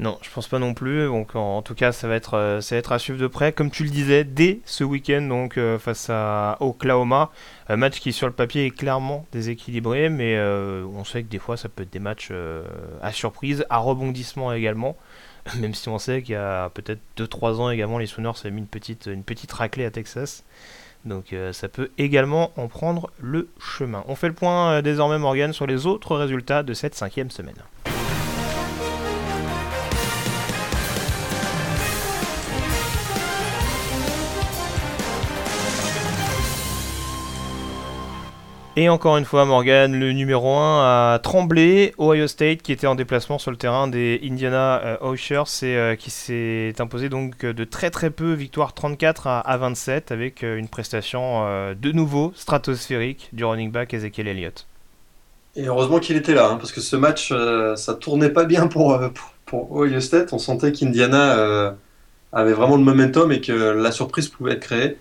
Non, je pense pas non plus. Donc en, tout cas, ça va être euh, ça va être à suivre de près. Comme tu le disais, dès ce week-end, donc euh, face à Oklahoma, un match qui sur le papier est clairement déséquilibré, mais euh, on sait que des fois ça peut être des matchs à surprise, à rebondissement également. [LAUGHS] même si on sait qu'il y a peut-être 2-3 ans également, les Sooners avaient mis une petite, une petite raclée à Texas. Donc ça peut également en prendre le chemin. On fait le point désormais Morgan sur les autres résultats de cette cinquième semaine. Et encore une fois, Morgan, le numéro 1 a tremblé. Ohio State, qui était en déplacement sur le terrain des Indiana euh, Oshers, euh, qui s'est imposé donc de très très peu, victoire 34 à, 27, avec euh, une prestation de nouveau stratosphérique du running back Ezekiel Elliott.
Et heureusement qu'il était là, hein, parce que ce match, ça tournait pas bien pour, pour, Ohio State. On sentait qu'Indiana avait vraiment le momentum et que la surprise pouvait être créée.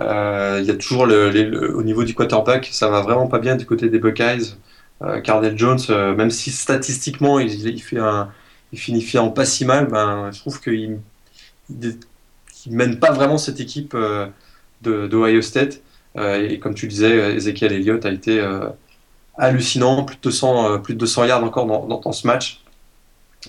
Euh, il y a toujours au niveau du quarterback, ça va vraiment pas bien du côté des Buckeyes. Euh, Cardell Jones, euh, même si statistiquement il, il, fait finit en pas si mal, ben, je trouve qu'il il, mène pas vraiment cette équipe de, Ohio State. et comme tu disais, Ezekiel Elliott a été hallucinant, plus de 200, plus de 200 yards encore dans, dans, ce match.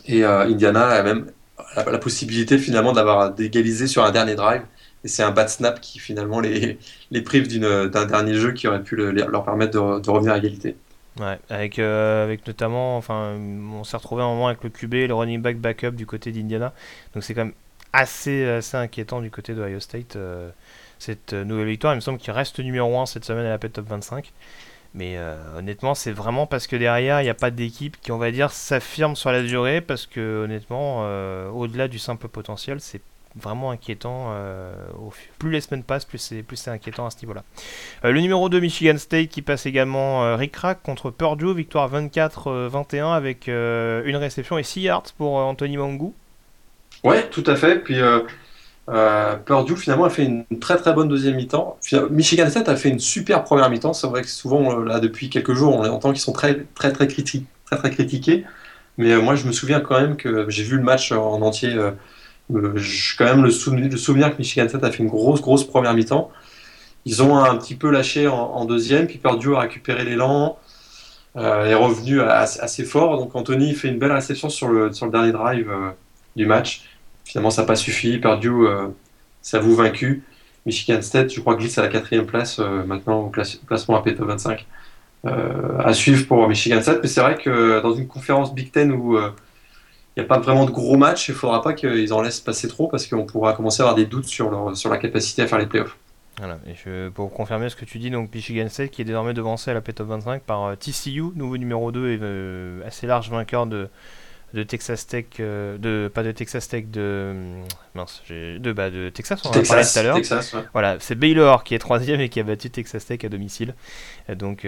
Et Indiana a même la, la possibilité finalement d'avoir d'égaliser sur un dernier drive et c'est un bad snap qui finalement les, prive d'un dernier jeu qui aurait pu leur permettre de, revenir à égalité.
Ouais, avec, euh, avec notamment, enfin, on s'est retrouvé un moment avec le QB le running back backup du côté d'Indiana. Donc c'est quand même assez, assez inquiétant du côté de Ohio State. Euh, cette nouvelle victoire, il me semble qu'il reste numéro 1 cette semaine à la PET Top 25. Mais euh, honnêtement, c'est vraiment parce que derrière, il n'y a pas d'équipe qui, on va dire, s'affirme sur la durée. Parce que honnêtement, au-delà du simple potentiel, c'est vraiment inquiétant. Euh, plus les semaines passent, plus c'est, plus c'est inquiétant à ce niveau-là. Euh, le numéro 2, Michigan State, qui passe également euh, Rick Rack contre Purdue, victoire 24-21 avec une réception et 6 yards pour Anthony Mangou.
Ouais, tout à fait. Puis Purdue finalement a fait une très très bonne deuxième mi-temps. Michigan State a fait une super première mi-temps. C'est vrai que souvent là depuis quelques jours on entend qu'ils sont très très très, très, très critiqués. Mais moi je me souviens quand même que j'ai vu le match en entier j'ai quand même le souvenir, que Michigan State a fait une grosse, grosse première mi-temps. Ils ont un petit peu lâché en, deuxième, puis Purdue a récupéré l'élan, euh, est revenu assez, fort. Donc Anthony fait une belle réception sur le, sur le dernier drive euh, du match. Finalement, ça n'a pas suffi. Purdue euh, s'avoue vaincu. Michigan State, je crois, glisse à la quatrième place maintenant au classement AP 25. à suivre pour Michigan State, mais c'est vrai que dans une conférence Big Ten où n'y a pas vraiment de gros matchs. Il ne faudra pas qu'ils en laissent passer trop parce qu'on pourra commencer à avoir des doutes sur, leur, sur la capacité à faire les playoffs.
Voilà, et je, pour confirmer ce que tu dis, donc Michigan State qui est désormais devancé à la P-Top 25 par euh, TCU, nouveau numéro 2 et euh, assez large vainqueur de, de Texas Tech, euh, de, pas de Texas Tech, de, mince, de, bah, de Texas, on en a parlé tout à l'heure. Voilà, c'est Baylor qui est troisième et qui a battu Texas Tech à domicile. Donc,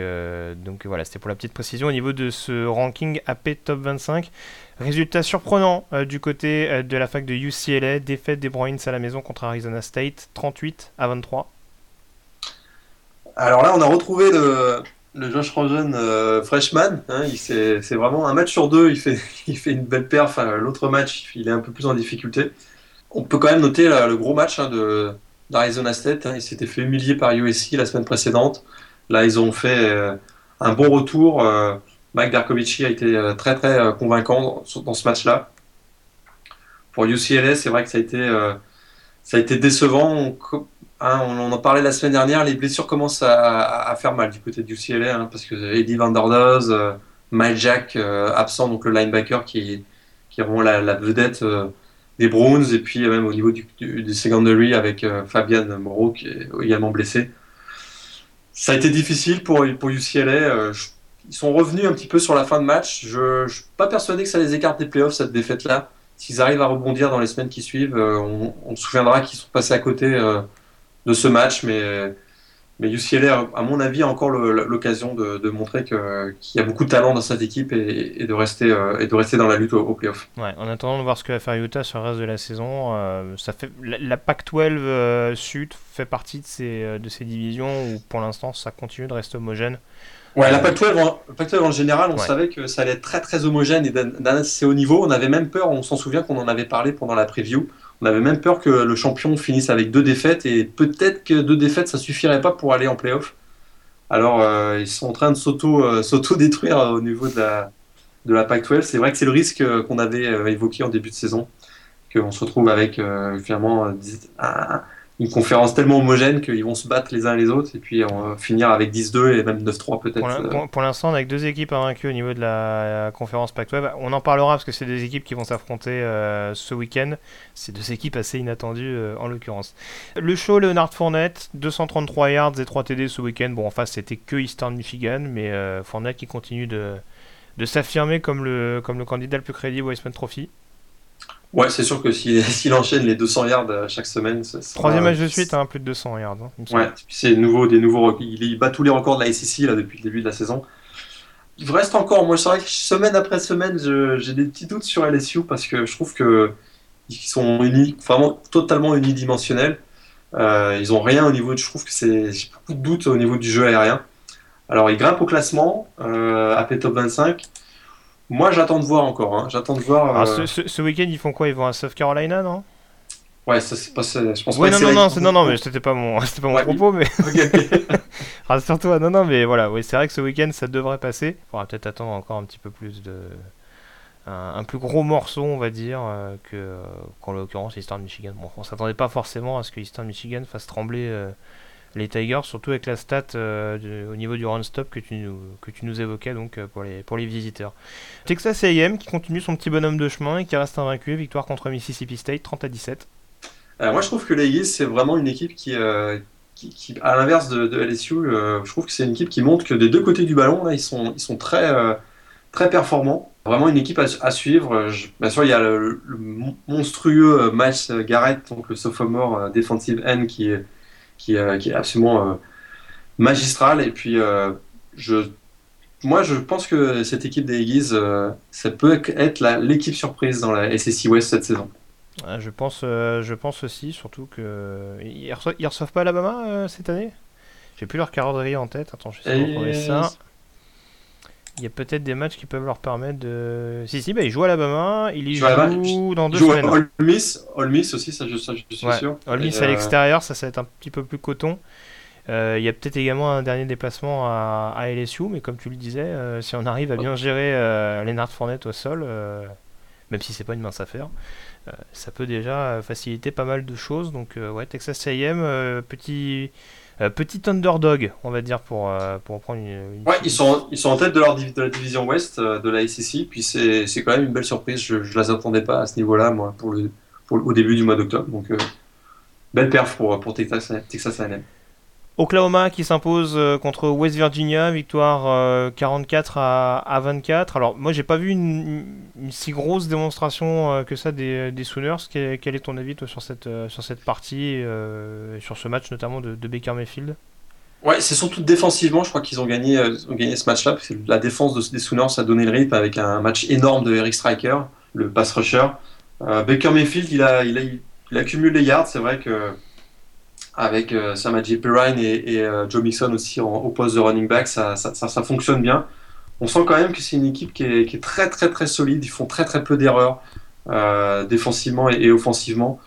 donc voilà, c'était pour la petite précision au niveau de ce ranking AP Top 25. Résultat surprenant euh, du côté euh, de la fac de UCLA, défaite des Bruins à la maison contre Arizona State, 38 à 23.
Alors là, on a retrouvé le, Josh Rosen euh, freshman. Hein, c'est vraiment un match sur deux, il fait, [LAUGHS] il fait une belle perf. L'autre match, il est un peu plus en difficulté. On peut quand même noter le gros match hein, d'Arizona State. Hein. il s'était fait humilier par USC la semaine précédente. Là, ils ont fait un bon retour. Mike Darkovici a été euh, très très euh, convaincant dans, ce match-là. Pour UCLA, c'est vrai que ça a été, euh, ça a été décevant. Hein, on, en parlait la semaine dernière, les blessures commencent à, faire mal du côté de UCLA, hein, parce que Eddie Van Der Mike Jack absent, donc le linebacker qui, qui est vraiment la, vedette des Browns, et puis même au niveau du, secondary avec Fabian Moreau qui est également blessé. Ça a été difficile pour, pour UCLA ils sont revenus un petit peu sur la fin de match. Je ne suis pas persuadé que ça les écarte des playoffs, cette défaite-là. S'ils arrivent à rebondir dans les semaines qui suivent, euh, on, se souviendra qu'ils sont passés à côté euh, de ce match. Mais, mais UCLA, à mon avis, a encore l'occasion de, montrer qu'il y a beaucoup de talent dans cette équipe et, de, rester, euh, et de rester dans la lutte au, playoff.
Ouais, en attendant de voir ce que va faire Utah sur le reste de la saison, ça fait, la, Pac-12 Sud fait partie de ces, de ces divisions où pour l'instant ça continue de rester homogène.
Ouais, la Pac-12 en, général, on savait que ça allait être très très homogène et d'un assez haut niveau. On avait même peur, on s'en souvient qu'on en avait parlé pendant la preview, on avait même peur que le champion finisse avec deux défaites et peut-être que deux défaites ça suffirait pas pour aller en playoff. Alors euh, ils sont en train de euh, s'auto-détruire au niveau de la, de la Pac-12. C'est vrai que c'est le risque euh, qu'on avait évoqué en début de saison, qu'on se retrouve avec finalement une conférence tellement homogène qu'ils vont se battre les uns les autres et puis on va finir avec 10-2 et même 9-3 peut-être.
Pour l'instant, on a deux équipes invaincues au niveau de la, conférence Pac-12. On en parlera parce que c'est des équipes qui vont s'affronter euh, ce week-end. C'est deux équipes assez inattendues euh, en l'occurrence. Le show Leonard Fournette, 233 yards et 3 TD ce week-end. Bon, en face, c'était que Eastern Michigan, mais euh, Fournette qui continue de, de s'affirmer comme le, comme le candidat le plus crédible au Weissman Trophy.
Ouais, c'est sûr que s'il [LAUGHS] enchaîne les 200 yards euh, chaque semaine.
Troisième match de suite, hein, plus de 200 yards. Hein,
ouais, c'est nouveau, des nouveaux. Il, bat tous les records de la SEC là, depuis le début de la saison. Il reste encore, moi c'est vrai que semaine après semaine, j'ai des petits doutes sur LSU parce que je trouve que ils sont unis, vraiment totalement unidimensionnels. Euh, ils ont rien au niveau, de, je trouve que c'est beaucoup de doutes au niveau du jeu aérien. Alors ils grimpent au classement, euh, AP top 25. Moi, j'attends de voir encore. Hein. J'attends de voir.
Ah, euh, ce, week-end, ils font quoi? Ils vont à South Carolina, non?
Ouais, ça c'est pas. Je pense
ouais, non, non, non, non, non, mais c'était pas mon, [LAUGHS] c'était pas mon propos, mais. [LAUGHS] [LAUGHS] Rassure-toi, non, non, mais voilà, oui, c'est vrai que ce week-end, ça devrait passer. Il faudra peut-être attendre encore un petit peu plus de. Un, plus gros morceau, on va dire, euh, que qu'en l'occurrence Eastern Michigan. Bon, on s'attendait pas forcément à ce que Eastern Michigan fasse trembler. Euh, les Tigers, surtout avec la stat euh, au niveau du tu, nous, que tu nous évoquais donc, euh, pour, les, visiteurs. Texas AM qui continue son petit bonhomme de chemin et qui reste invaincu, victoire contre Mississippi State 30 à 17.
Euh, moi je trouve que les Eagles c'est vraiment une équipe qui, à l'inverse de, LSU, je trouve que c'est une équipe qui montre que des deux côtés du ballon, ils sont, très, performants. Vraiment une équipe à, suivre. bien sûr, il y a le, monstrueux Miles Garrett, donc le sophomore defensive end qui est qui, euh, qui est absolument euh, magistral. Et puis, euh, je, moi, je pense que cette équipe des Eagles, ça peut être l'équipe surprise dans la SSI West cette saison.
je, pense, je pense aussi, surtout que. Ils reçoivent, reçoivent pas Alabama cette année? J'ai plus leur calendrier en tête. Attends, je sais pas ça. Il y a peut-être des matchs qui peuvent leur permettre de. Si, si, bah, ils jouent à l'Alabama, ils y jouent dans deux semaines.
All Miss, All Miss aussi, ça je, ça, je suis sûr.
All Miss à euh, l'extérieur, ça, ça va être un petit peu plus coton. Euh, il y a peut-être également un dernier déplacement à, à, LSU, mais comme tu le disais, euh, si on arrive à bien gérer Lennart Fournette au sol, même si c'est pas une mince affaire, ça peut déjà faciliter pas mal de choses. Donc, ouais, Texas AM, petit euh, petit underdog, on va dire, pour, euh, pour prendre une,
Ouais, ils sont, ils sont en tête de, leur de la division Ouest euh, de la SEC, puis c'est quand même une belle surprise. Je ne les attendais pas à ce niveau-là, moi, pour le, pour au début du mois d'octobre. Donc, belle perf pour, pour Texas, Texas A&M.
Oklahoma qui s'impose euh, contre West Virginia, victoire 44 euh, à, 24. Alors moi j'ai pas vu une, si grosse démonstration euh, que ça des, des Sooners. Quel, est ton avis toi, sur, cette, sur cette partie et sur ce match notamment de, Baker Mayfield?
Ouais, c'est surtout défensivement, je crois qu'ils ont gagné, ce match-là, parce que la défense des Sooners a donné le rythme avec un match énorme de Eric Striker, le pass rusher. Baker Mayfield, il, a, il, il accumule les yards, c'est vrai que avec euh, Samaji Perrine et, euh, Joe Mixon aussi au poste de running back, ça, ça, fonctionne bien. On sent quand même que c'est une équipe qui est, très très très solide. Ils font très très peu d'erreurs euh, défensivement et, offensivement.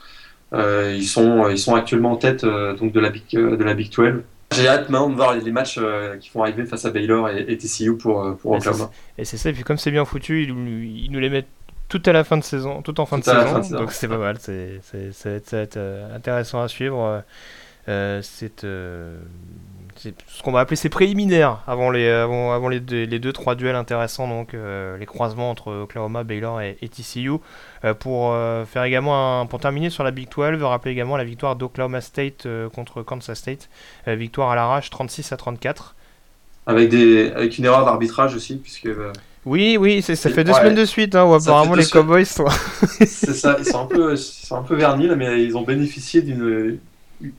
ils, sont, ils sont actuellement en tête donc de, la Big, de la Big 12. J'ai hâte maintenant de voir les, matchs qui vont arriver face à Baylor et, TCU pour, pour Oklahoma.
Et c'est ça, et puis comme c'est bien foutu, ils, nous les mettent tout à la fin de saison, tout en fin, de, saison, donc c'est pas mal, c'est, ça va être intéressant à suivre. Euh, euh, c'est ce qu'on va appeler ses préliminaires avant les, avant, avant les, deux, les deux trois duels intéressants, donc euh, les croisements entre Oklahoma, Baylor et, TCU. pour faire également un, pour terminer sur la Big 12, rappeler également la victoire d'Oklahoma State contre Kansas State, victoire à l'arrache 36 à 34.
Avec, des, avec une erreur d'arbitrage aussi, puisque.
Oui, oui, ça fait deux semaines de suite hein, où apparemment les Cowboys
c'est ça, ils sont un peu, ils sont un peu vernis là, mais ils ont bénéficié d'une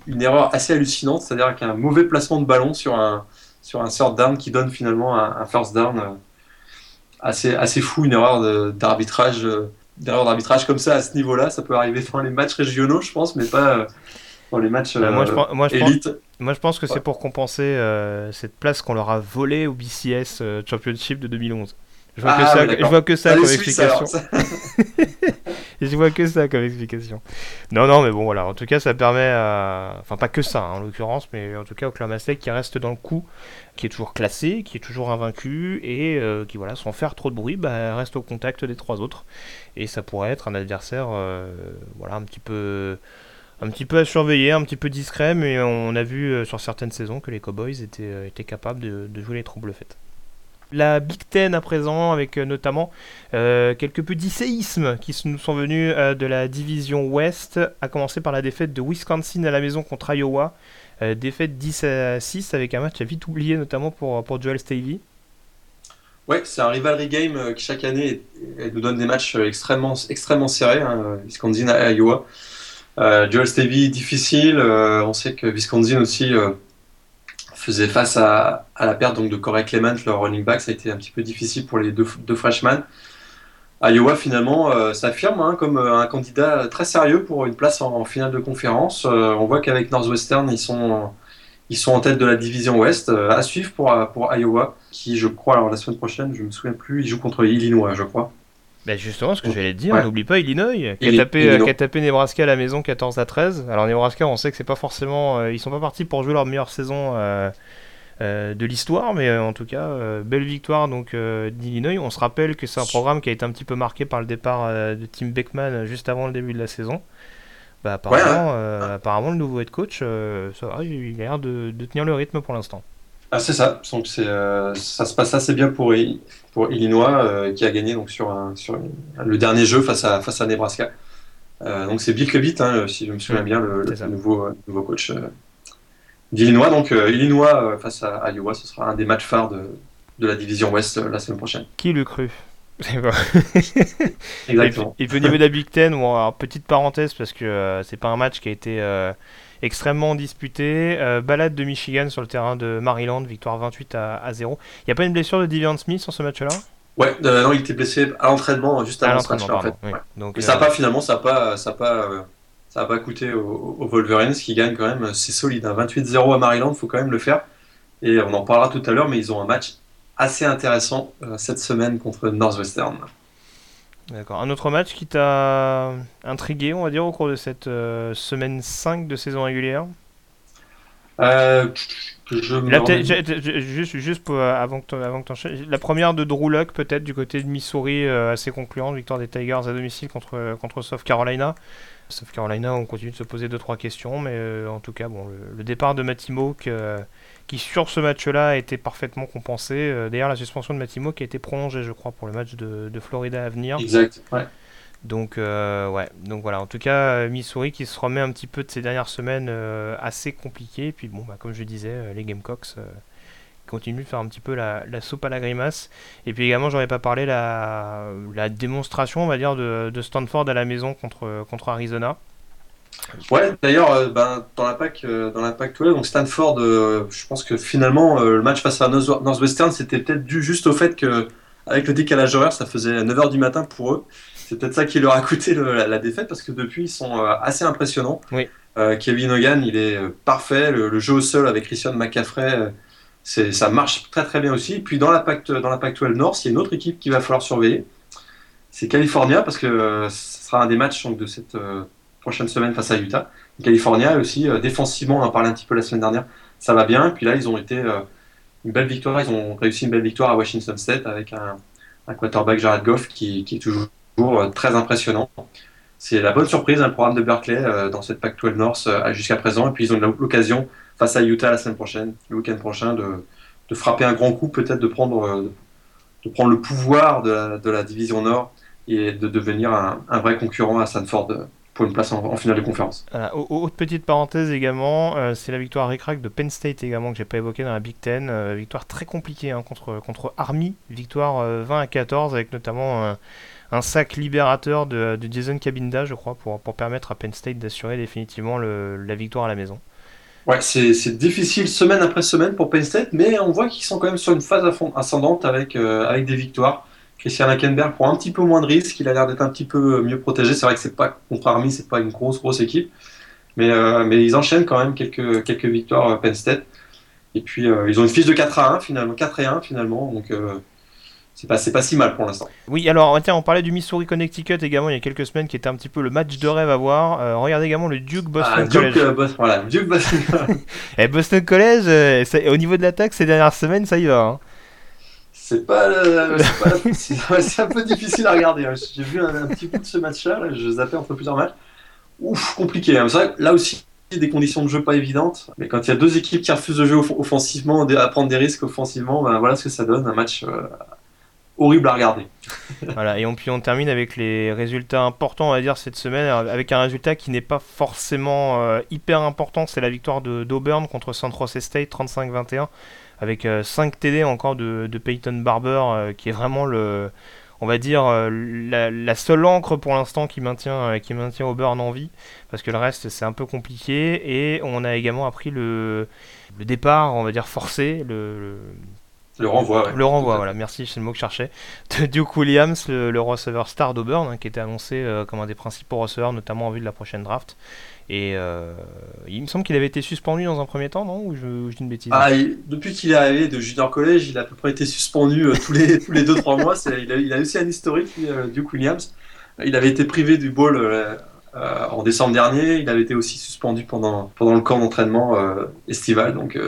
une erreur assez hallucinante, c'est-à-dire qu'un mauvais placement de ballon sur un, sur un third down qui donne finalement un, first down euh, assez, assez fou, une erreur d'arbitrage euh, d'erreur d'arbitrage comme ça à ce niveau-là. Ça peut arriver dans les matchs régionaux, je pense, mais pas euh, dans les matchs bah, moi, je, moi, je
élites. Pense, moi, je pense que c'est pour compenser cette place qu'on leur a volée au BCS Championship de 2011. Je vois, que, ah, ça, je vois que ça comme explication. [LAUGHS] [LAUGHS] je vois que ça comme explication. Non, non, mais bon, voilà. En tout cas, ça permet à... Enfin, pas que ça, hein, en l'occurrence, mais en tout cas, Oklahoma State qui reste dans le coup, qui est toujours classé, qui est toujours invaincu, et euh, qui, voilà, sans faire trop de bruit, bah, reste au contact des trois autres. Et ça pourrait être un adversaire, euh, voilà, un petit peu un petit peu à surveiller, un petit peu discret, mais on a vu sur certaines saisons que les Cowboys étaient, capables de, jouer les troubles faits. La Big Ten à présent, avec euh, notamment euh, quelques petits séismes qui nous sont venus euh, de la division Ouest, à commencer par la défaite de Wisconsin à la maison contre Iowa. défaite 10 à 6 avec un match à vite oublié, notamment pour, pour Joel Stavey.
Ouais, c'est un rivalry game qui chaque année nous donne des matchs extrêmement, extrêmement serrés, hein, Wisconsin à Iowa. Joel Stavey difficile, on sait que Wisconsin aussi faisait face à, la perte donc, de Corey Clement, leur running back. Ça a été un petit peu difficile pour les deux, freshmen. Iowa, finalement, euh, s'affirme hein, comme euh, un candidat très sérieux pour une place en, finale de conférence. Euh, on voit qu'avec Northwestern, ils sont, ils sont en tête de la division Ouest. à suivre pour, pour Iowa, qui, je crois, alors la semaine prochaine, je ne me souviens plus, ils jouent contre Illinois, je crois.
Ben justement, ce que j'allais te dire, n'oublie pas Illinois, qui a, tapé, qui a, tapé, Nebraska à la maison 14 à 13. Alors Nebraska, on sait que c'est pas forcément, euh, ils sont pas partis pour jouer leur meilleure saison euh, euh, de l'histoire, mais en tout cas, belle victoire donc d'Illinois. On se rappelle que c'est un programme qui a été un petit peu marqué par le départ de Tim Beckman juste avant le début de la saison. Bah, apparemment, apparemment, le nouveau head coach, ça va, il a l'air de, de tenir le rythme pour l'instant.
Ah, c'est ça. Donc c'est, euh, ça se passe assez bien pour, pour Illinois euh, qui a gagné donc sur, un, sur le dernier jeu face à, face à Nebraska. Euh, donc c'est Bill Clevitt, hein, si je me souviens bien, le, nouveau, nouveau coach d'Illinois. Donc Illinois face à, Iowa, ce sera un des matchs phares de, de la division Ouest la semaine prochaine.
Qui le cru? [LAUGHS] Exactement. Et, puis au niveau de la Big Ten, bon, petite parenthèse parce que c'est pas un match qui a été extrêmement disputé. Euh, balade de Michigan sur le terrain de Maryland, victoire 28 à, 0. Il n'y a pas une blessure de Devian Smith sur ce match-là?
Ouais, euh, non, il était blessé à l'entraînement juste avant ce match-là en fait. Donc, Mais ça n'a pas finalement, ça n'a pas, ça pas, euh, ça a pas coûté aux, Wolverines qui gagnent quand même, c'est solide. 28-0 hein. à Maryland, il faut quand même le faire. Et on en parlera tout à l'heure, mais ils ont un match assez intéressant cette semaine contre Northwestern.
D'accord. Un autre match qui t'a intrigué, on va dire, au cours de cette euh, semaine 5 de saison régulière?
Euh, je
juste, juste pour, euh, avant que avant que la première de Drew Luck peut-être du côté de Missouri assez concluante, victoire des Tigers à domicile contre contre South Carolina. South Carolina, on continue de se poser deux trois questions, mais en tout cas bon, le, départ de Matimo qui sur ce match-là a été parfaitement compensé. Euh, d'ailleurs, la suspension de Matimo qui a été prolongée, je crois, pour le match de, Florida à venir.
Exact, ouais.
Donc, euh, ouais. Donc voilà, en tout cas, Missouri qui se remet un petit peu de ces dernières semaines euh, assez compliquées. Et puis, bon, bah, comme je disais, les Gamecocks continuent de faire un petit peu la, soupe à la grimace. Et puis également, ai pas parlé, la, la démonstration, on va dire, de, Stanford à la maison contre, contre Arizona.
Ouais, d'ailleurs, euh, ben, dans la PAC, euh, dans la PAC 12, donc Stanford, euh, je pense que finalement, le match face à Northwestern, c'était peut-être dû juste au fait que, avec le décalage horaire, ça faisait 9h du matin pour eux. C'est peut-être ça qui leur a coûté la, défaite parce que depuis, ils sont assez impressionnants.
Oui.
Kevin Hogan, il est parfait. Le, jeu au sol avec Christian McCaffrey, ça marche très très bien aussi. Et puis dans la PAC, dans la PAC 12 North, il y a une autre équipe qu'il va falloir surveiller. C'est California parce que ce sera un des matchs de cette prochaine semaine face à Utah. California aussi, euh, défensivement, on en parlait un petit peu la semaine dernière, ça va bien. Puis là, ils ont été euh, une belle victoire, ils ont réussi une belle victoire à Washington State avec un, quarterback Jared Goff qui, est toujours euh, très impressionnant. C'est la bonne surprise, un le programme de Berkeley dans cette Pac-12 North jusqu'à présent. Et puis ils ont l'occasion face à Utah la semaine prochaine, le week-end prochain, de, frapper un grand coup, peut-être de prendre, de prendre le pouvoir de la, division Nord et de devenir un, un vrai concurrent à Stanford pour une place en, finale de conférence.
autre petite parenthèse également, euh, c'est la victoire récrac de Penn State également que j'ai pas évoqué dans la Big Ten. Euh, victoire très compliquée hein, contre, contre Army, victoire 20 euh, à 14 avec notamment un sac libérateur de, de, Jason Cabinda, je crois, pour, pour permettre à Penn State d'assurer définitivement la victoire à la maison.
Ouais, c'est difficile semaine après semaine pour Penn State, mais on voit qu'ils sont quand même sur une phase ascendante avec, avec des victoires. Christian Hackenberg prend un petit peu moins de risques, il a l'air d'être un petit peu mieux protégé. C'est vrai que c'est pas contre Army, c'est pas une grosse grosse équipe, mais, euh, mais ils enchaînent quand même quelques, quelques victoires à Penn State. Et puis euh, ils ont une fiche de 4 à 1 finalement, 4 et 1 finalement, donc euh, c'est pas, pas si mal pour l'instant.
Oui, alors tiens, on parlait du Missouri Connecticut également il y a quelques semaines qui était un petit peu le match de rêve à voir. regardez également le Duke Boston ah, College.
voilà, Duke Boston. [LAUGHS]
et Boston College, au niveau de l'attaque ces dernières semaines, ça y va. Hein.
C'est pas, [LAUGHS] c'est un peu difficile à regarder. Hein. J'ai vu un, petit bout de ce match-là, je zappais entre plusieurs matchs. ouf, compliqué. Hein. là aussi, des conditions de jeu pas évidentes. Mais quand il y a deux équipes qui refusent de jouer offensivement, à prendre des risques offensivement, ben voilà ce que ça donne. Un match euh, horrible à regarder. [LAUGHS]
voilà, et on, puis on termine avec les résultats importants, on va dire, cette semaine, avec un résultat qui n'est pas forcément euh, hyper important. C'est la victoire d'Auburn contre Jose State 35-21, avec 5 TD encore de, de Peyton Barber, qui est vraiment le on va dire, euh, la, seule encre pour l'instant qui maintient, euh, qui maintient Auburn en vie, parce que le reste c'est un peu compliqué. Et on a également appris le, le départ, on va dire forcé, le
renvoi.
Le renvoi, voilà, merci, c'est le mot que je cherchais. [LAUGHS] De Duke Williams, le, receveur star d'Auburn, hein, qui était annoncé euh, comme un des principaux receveurs, notamment en vue de la prochaine draft. Et euh, il me semble qu'il avait été suspendu dans un premier temps, non? Ou je, dis une bêtise?
Ah, Depuis qu'il est arrivé de junior collège, il a à peu près été suspendu euh, tous les tous les 2-3 mois. Il a, il a, aussi un historique, euh, Duke Williams. Il avait été privé du bowl en décembre dernier. Il avait été aussi suspendu pendant, pendant le camp d'entraînement estival. Donc,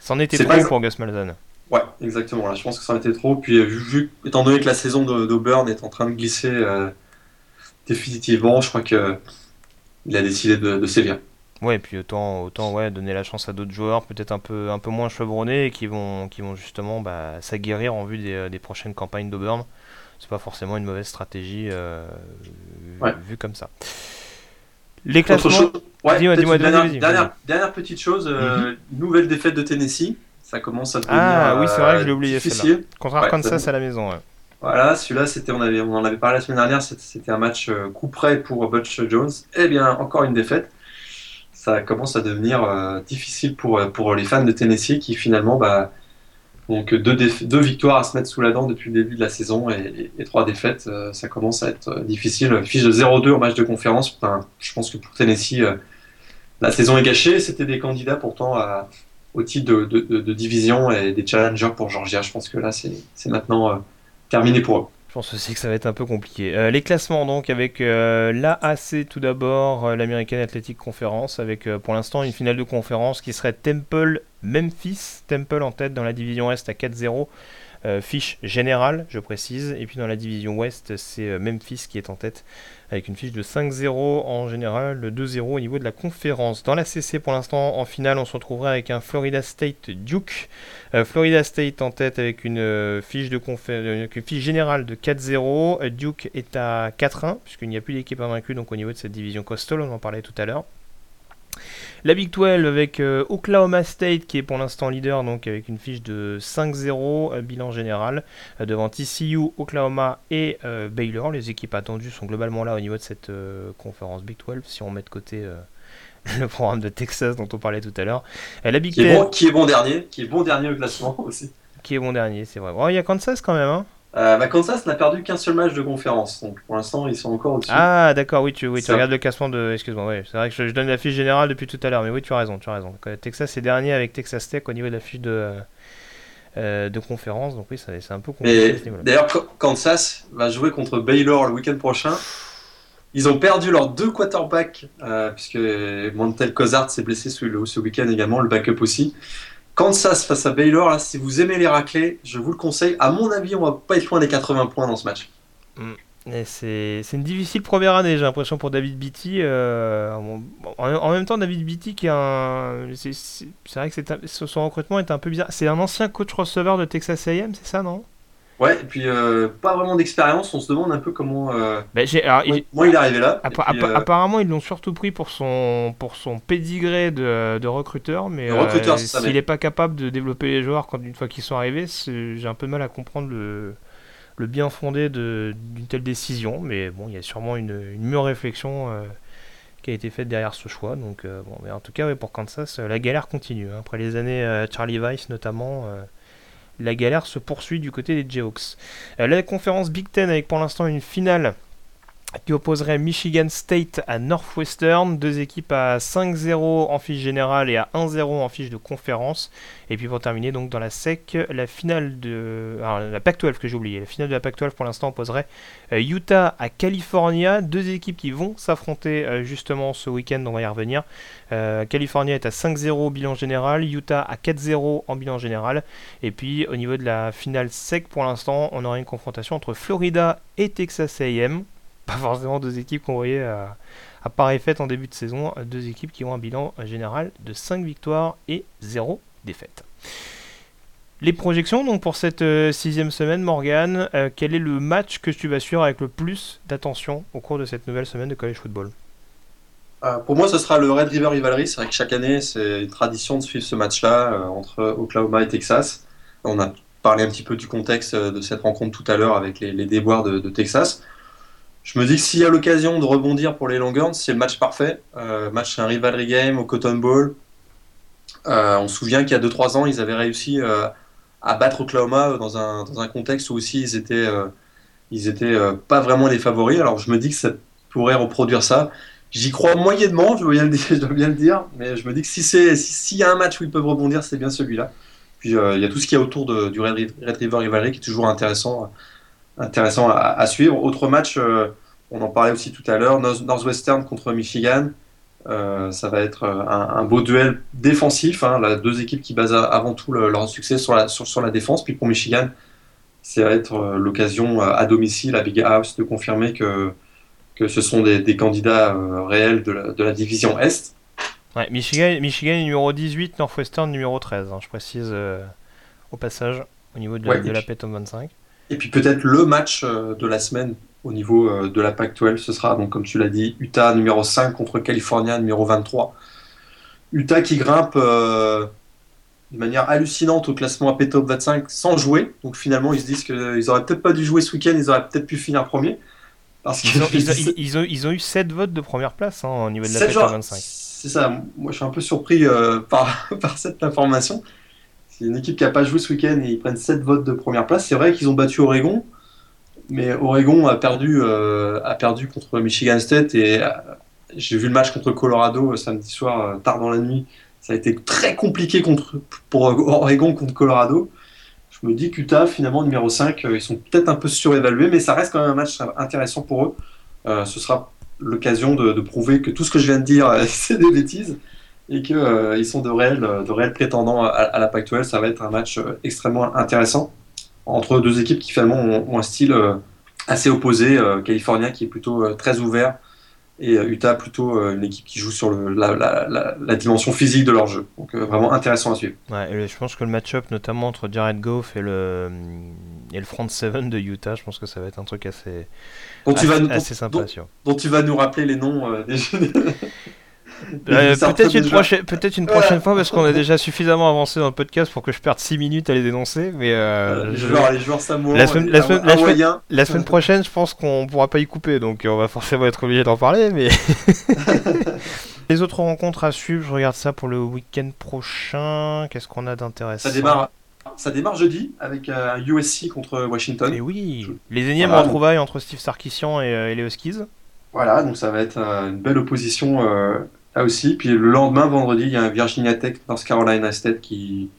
C'en était trop pour Gus Malzahn.
Ouais, exactement. Là, je pense que ça en était trop. Puis, vu, étant donné que la saison d'Auburn est en train de glisser définitivement, je crois que il a décidé de, de sévir.
Ouais, et puis autant, autant ouais, donner la chance à d'autres joueurs, peut-être un peu, un peu moins chevronnés, et qui vont, qui vont justement bah, s'aguerrir en vue des, des prochaines campagnes d'Auburn. C'est pas forcément une mauvaise stratégie euh, vue comme ça.
Les classements. Ouais, dis-moi, dis-moi, dernière, dernière, petite chose, euh, mhm. nouvelle défaite de Tennessee. Ça commence à devenir.
Ah oui, c'est vrai, je l'ai oublié. Difficile. Contre Arkansas à la maison. Ouais.
Voilà, celui-là, c'était, on, avait, on en avait parlé la semaine dernière, c'était un match euh, coup près pour Butch Jones. Eh bien, encore une défaite. Ça commence à devenir euh, difficile pour, euh, pour les fans de Tennessee qui finalement bah, donc deux, deux, victoires à se mettre sous la dent depuis le début de la saison et, trois défaites. ça commence à être difficile. Fiche de 0-2 au match de conférence. Je pense que pour Tennessee, la saison est gâchée. C'était des candidats pourtant à, au titre de, division et des challengers pour Georgia. Je pense que là, c'est maintenant terminé pour eux.
Je pense aussi que ça va être un peu compliqué. Euh, les classements donc avec euh, l'AAC tout d'abord, euh, l'American Athletic Conference, avec pour l'instant une finale de conférence qui serait Temple Memphis. Temple en tête dans la division Est à 4-0. Fiche générale, je précise. Et puis dans la division Ouest, c'est Memphis qui est en tête avec une fiche de 5-0 en général, 2-0 au niveau de la conférence. Dans la CC pour l'instant, en finale, on se retrouverait avec un Florida State Duke. Euh, Florida State en tête avec une, euh, fiche, de euh, une fiche générale de 4-0. Duke est à 4-1, puisqu'il n'y a plus d'équipe invaincue donc au niveau de cette division coastal, on en parlait tout à l'heure. La Big 12 avec euh, Oklahoma State qui est pour l'instant leader, donc avec une fiche de 5-0, euh, bilan général, euh, devant TCU, Oklahoma et Baylor. Les équipes attendues sont globalement là au niveau de cette conférence Big 12, si on met de côté [LAUGHS] le programme de Texas dont on parlait tout à l'heure.
La Big qui, est bon, qui est bon dernier, qui est bon dernier au classement aussi.
Qui est bon dernier, c'est vrai. il y a Kansas quand même, hein
euh, bah, Kansas n'a perdu qu'un seul match de conférence, donc pour l'instant ils sont encore au-dessus.
Ah d'accord, oui tu, oui, tu regardes le classement de... Excuse-moi, oui, c'est vrai que je, donne la fiche générale depuis tout à l'heure, mais oui tu as raison, tu as raison. Texas est dernier avec Texas Tech au niveau de la fiche de, euh, de conférence, donc oui c'est un peu
compliqué. D'ailleurs Kansas va jouer contre Baylor le week-end prochain. Ils ont perdu leurs deux quarterbacks, euh, puisque Montel Cozart s'est blessé ce, ce week-end également, le backup aussi. Kansas face à Baylor, là, si vous aimez les raclés, je vous le conseille. À mon avis, on va pas être loin des 80 points dans ce match.
Mm. C'est une difficile première année, j'ai l'impression, pour David Beatty. Euh, en, même temps, David Beatty, qui. C'est vrai que son recrutement est un peu bizarre. C'est un ancien coach receveur de Texas AM, c'est ça, non?
Ouais, et puis euh, pas vraiment d'expérience, on se demande un peu comment. Euh, bah, moi, il... est arrivé là.
Euh, apparemment, ils l'ont surtout pris pour son, pour son pédigré de, de recruteur, mais s'il n'est pas capable de développer les joueurs quand une fois qu'ils sont arrivés, j'ai un peu de mal à comprendre le, le bien fondé d'une telle décision. Mais bon, il y a sûrement une, une mûre réflexion qui a été faite derrière ce choix. Donc, bon, mais en tout cas, pour Kansas, la galère continue. Hein. Après les années Charlie Weiss notamment la galère se poursuit du côté des Jayhawks. Euh, la conférence Big Ten avec pour l'instant une finale qui opposerait Michigan State à Northwestern, deux équipes à 5-0 en fiche générale et à 1-0 en fiche de conférence. Et puis pour terminer donc dans la SEC, la finale de alors, la Pac-12 que j'ai oublié, la finale de la Pac-12 pour l'instant opposerait euh, Utah à California, deux équipes qui vont s'affronter euh, justement ce week-end, on va y revenir. Euh, California est à 5-0 au bilan général, Utah à 4-0 en bilan général. Et puis au niveau de la finale SEC pour l'instant, on aura une confrontation entre Florida et Texas A&M pas forcément deux équipes qu'on voyait à, à pareille fête en début de saison, deux équipes qui ont un bilan général de 5 victoires et 0 défaites. Les projections donc pour cette euh, sixième semaine, Morgan, euh, quel est le match que tu vas suivre avec le plus d'attention au cours de cette nouvelle semaine de college football?
Euh, Pour moi, ce sera le Red River Rivalry. C'est vrai que chaque année, c'est une tradition de suivre ce match-là entre Oklahoma et Texas. On a parlé un petit peu du contexte de cette rencontre tout à l'heure avec les, déboires de, Texas. Je me dis que s'il y a l'occasion de rebondir pour les Longhorns, c'est le match parfait. match, c'est un rivalry game au Cotton Bowl. on se souvient qu'il y a 2-3 ans, ils avaient réussi à battre Oklahoma dans un, dans un contexte où aussi ils étaient, euh, ils étaient euh, pas vraiment les favoris. Alors je me dis que ça pourrait reproduire ça. J'y crois moyennement, je dois, bien le dire, [LAUGHS] mais je me dis que si c'est s'il y a un match où ils peuvent rebondir, c'est bien celui-là. Puis euh, il y a tout ce qu'il y a autour du Red, River Rivalry qui est toujours intéressant, intéressant à, suivre. Autre match, on en parlait aussi tout à l'heure, Northwestern contre Michigan. Euh, ça va être euh, un, beau duel défensif. Hein, là, deux équipes qui basent avant tout leur succès sur la, sur, la défense. Puis pour Michigan, ça va être euh, l'occasion à domicile, à Big House, de confirmer que, que ce sont des, candidats réels de la, division Est.
Ouais, Michigan, Michigan numéro 18, Northwestern numéro 13, hein, je précise au passage, au niveau de, de la P 25.
Et puis peut-être le match de la semaine au niveau euh, de la PAC-12. Ce sera, donc, comme tu l'as dit, Utah numéro 5 contre California numéro 23. Utah qui grimpe euh, de manière hallucinante au classement AP Top 25 sans jouer. Donc finalement, ils se disent qu'ils auraient peut-être pas dû jouer ce week-end, ils auraient peut-être pu finir premier.
Parce ils, ont, [LAUGHS] ils, ont, ils, ont, eu 7 votes de première place hein, au niveau de la Top 25.
C'est ça, moi je suis un peu surpris euh, [LAUGHS] par, par cette information. C'est une équipe qui n'a pas joué ce week-end et ils prennent 7 votes de première place. C'est vrai qu'ils ont battu Oregon. Mais Oregon a perdu, euh, a perdu contre Michigan State et euh, j'ai vu le match contre Colorado euh, samedi soir, tard dans la nuit. Ça a été très compliqué contre, pour Oregon contre Colorado. Je me dis qu'Utah, finalement, numéro 5, ils sont peut-être un peu surévalués, mais ça reste quand même un match intéressant pour eux. ce sera l'occasion de, prouver que tout ce que je viens de dire, [LAUGHS] c'est des bêtises et qu'ils sont de réels, de réels prétendants à, à la Pac-12. Ça va être un match extrêmement intéressant entre deux équipes qui finalement ont, un style euh, assez opposé. Euh, California qui est plutôt euh, très ouvert et Utah plutôt une équipe qui joue sur le, la, dimension physique de leur jeu. Donc vraiment intéressant à suivre.
Ouais, je pense que le match-up notamment entre Jared Goff et le, et le front 7 de Utah, je pense que ça va être un truc assez,
dont
tu
vas
nous, assez sympa.
Dont, tu vas nous rappeler les noms des [LAUGHS]
Euh, peut-être une, prochaine, peut une prochaine fois parce qu'on a déjà suffisamment avancé dans le podcast pour que je perde 6 minutes à les dénoncer. Mais
euh, les, joueurs, les joueurs
la semaine, la, semaine, la, semaine, prochaine, je pense qu'on pourra pas y couper, donc on va forcément être obligé d'en parler. Mais [LAUGHS] [LAUGHS] les autres rencontres à suivre, je regarde ça pour le week-end prochain. Qu'est-ce qu'on a d'intéressant
Ça démarre. Ça démarre jeudi avec euh, un USC contre Washington.
Et oui, les énièmes retrouvailles entre Steve Sarkisian et, les Huskies.
Voilà, donc ça va être une belle opposition ah, aussi. Puis le lendemain, vendredi, il y a un Virginia Tech North Carolina State qui,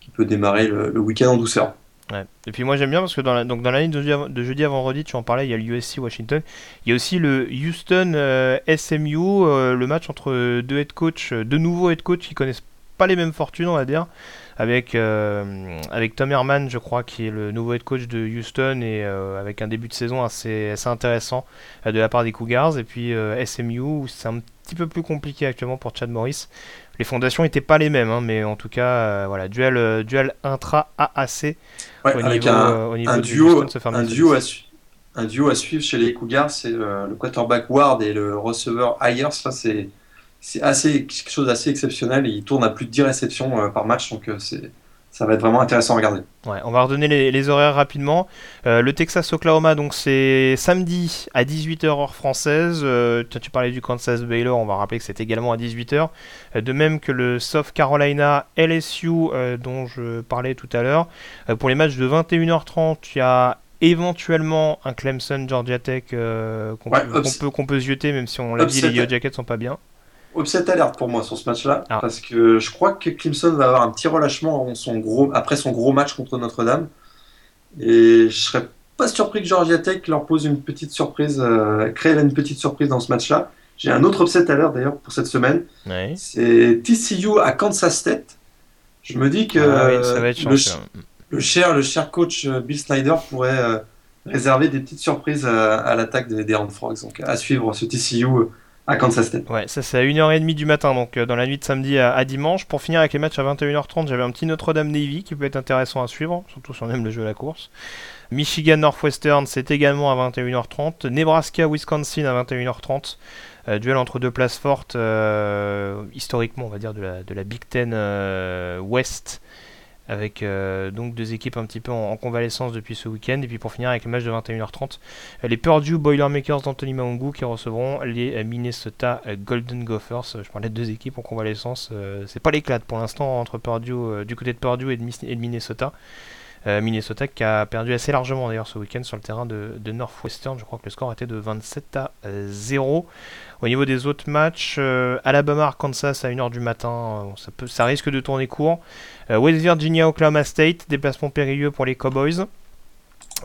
qui peut démarrer le, week-end en douceur.
Ouais. Et puis moi j'aime bien parce que dans la, donc dans la ligne de jeudi, à, vendredi, tu en parlais, il y a l'USC Washington. Il y a aussi le Houston euh, SMU, euh, le match entre deux head coach, deux nouveaux head coach qui connaissent pas les mêmes fortunes, on va dire avec, euh, avec Tom Herman, je crois, qui est le nouveau head coach de Houston et euh, avec un début de saison assez, assez intéressant euh, de la part des Cougars. Et puis SMU, c'est un petit peu plus compliqué actuellement pour Chad Morris. Les fondations n'étaient pas les mêmes, hein, mais en tout cas, voilà, duel, duel intra-AAC
au, niveau, un, un duo, un duo à un duo à suivre chez les Cougars, c'est le quarterback Ward et le receveur Ayers. Ça, c'est c'est assez quelque chose d'assez exceptionnel. Il tourne à plus de 10 réceptions euh, par match, donc euh, c'est ça va être vraiment intéressant à regarder.
Ouais, on va redonner les, horaires rapidement. Euh, le Texas-Oklahoma, donc c'est samedi à 18h heure française. tu parlais du Kansas Baylor, on va rappeler que c'est également à 18h. de même que le South Carolina LSU dont je parlais tout à l'heure. pour les matchs de 21h30, il y a éventuellement un Clemson Georgia Tech qu'on peut, qu'on peut, zioter, même si on l'a dit, les Yellow Jackets sont pas bien
upset alerte pour moi sur ce match-là, ah. parce que je crois que Clemson va avoir un petit relâchement son gros, après son gros match contre Notre-Dame. Et je serais pas surpris que Georgia Tech leur pose une petite surprise, euh, crée une petite surprise dans ce match-là. J'ai un autre upset alerte d'ailleurs pour cette semaine. C'est TCU à Kansas State. Je me dis que ah le, cher, le cher coach euh, Bill Snyder pourrait euh, réserver des petites surprises à, l'attaque des, des Frogs. Donc à suivre ce TCU à Kansas State.
Ouais, ça c'est à 1h30 du matin, donc dans la nuit de samedi à, dimanche. Pour finir avec les matchs à 21h30, j'avais un petit Notre-Dame Navy qui peut être intéressant à suivre, surtout si on aime le jeu à la course. Michigan Northwestern, c'est également à 21h30. Nebraska Wisconsin à 21h30. Euh, duel entre deux places fortes, euh, historiquement, on va dire, de la, de la Big Ten euh, West avec donc deux équipes un petit peu en, convalescence depuis ce week-end. Et puis pour finir avec le match de 21h30, les Purdue Boilermakers d'Anthony Maungu qui recevront les Minnesota Golden Gophers. Je parlais de deux équipes en convalescence. c'est pas l'éclate pour l'instant entre Purdue, du côté de Purdue et de Minnesota. Euh, Minnesota qui a perdu assez largement d'ailleurs ce week-end sur le terrain de, Northwestern. Je crois que le score était de 27 à 0. Au niveau des autres matchs, euh, Alabama-Arkansas à 1h du matin, euh, ça, ça risque de tourner court. West Virginia-Oklahoma State, déplacement périlleux pour les Cowboys.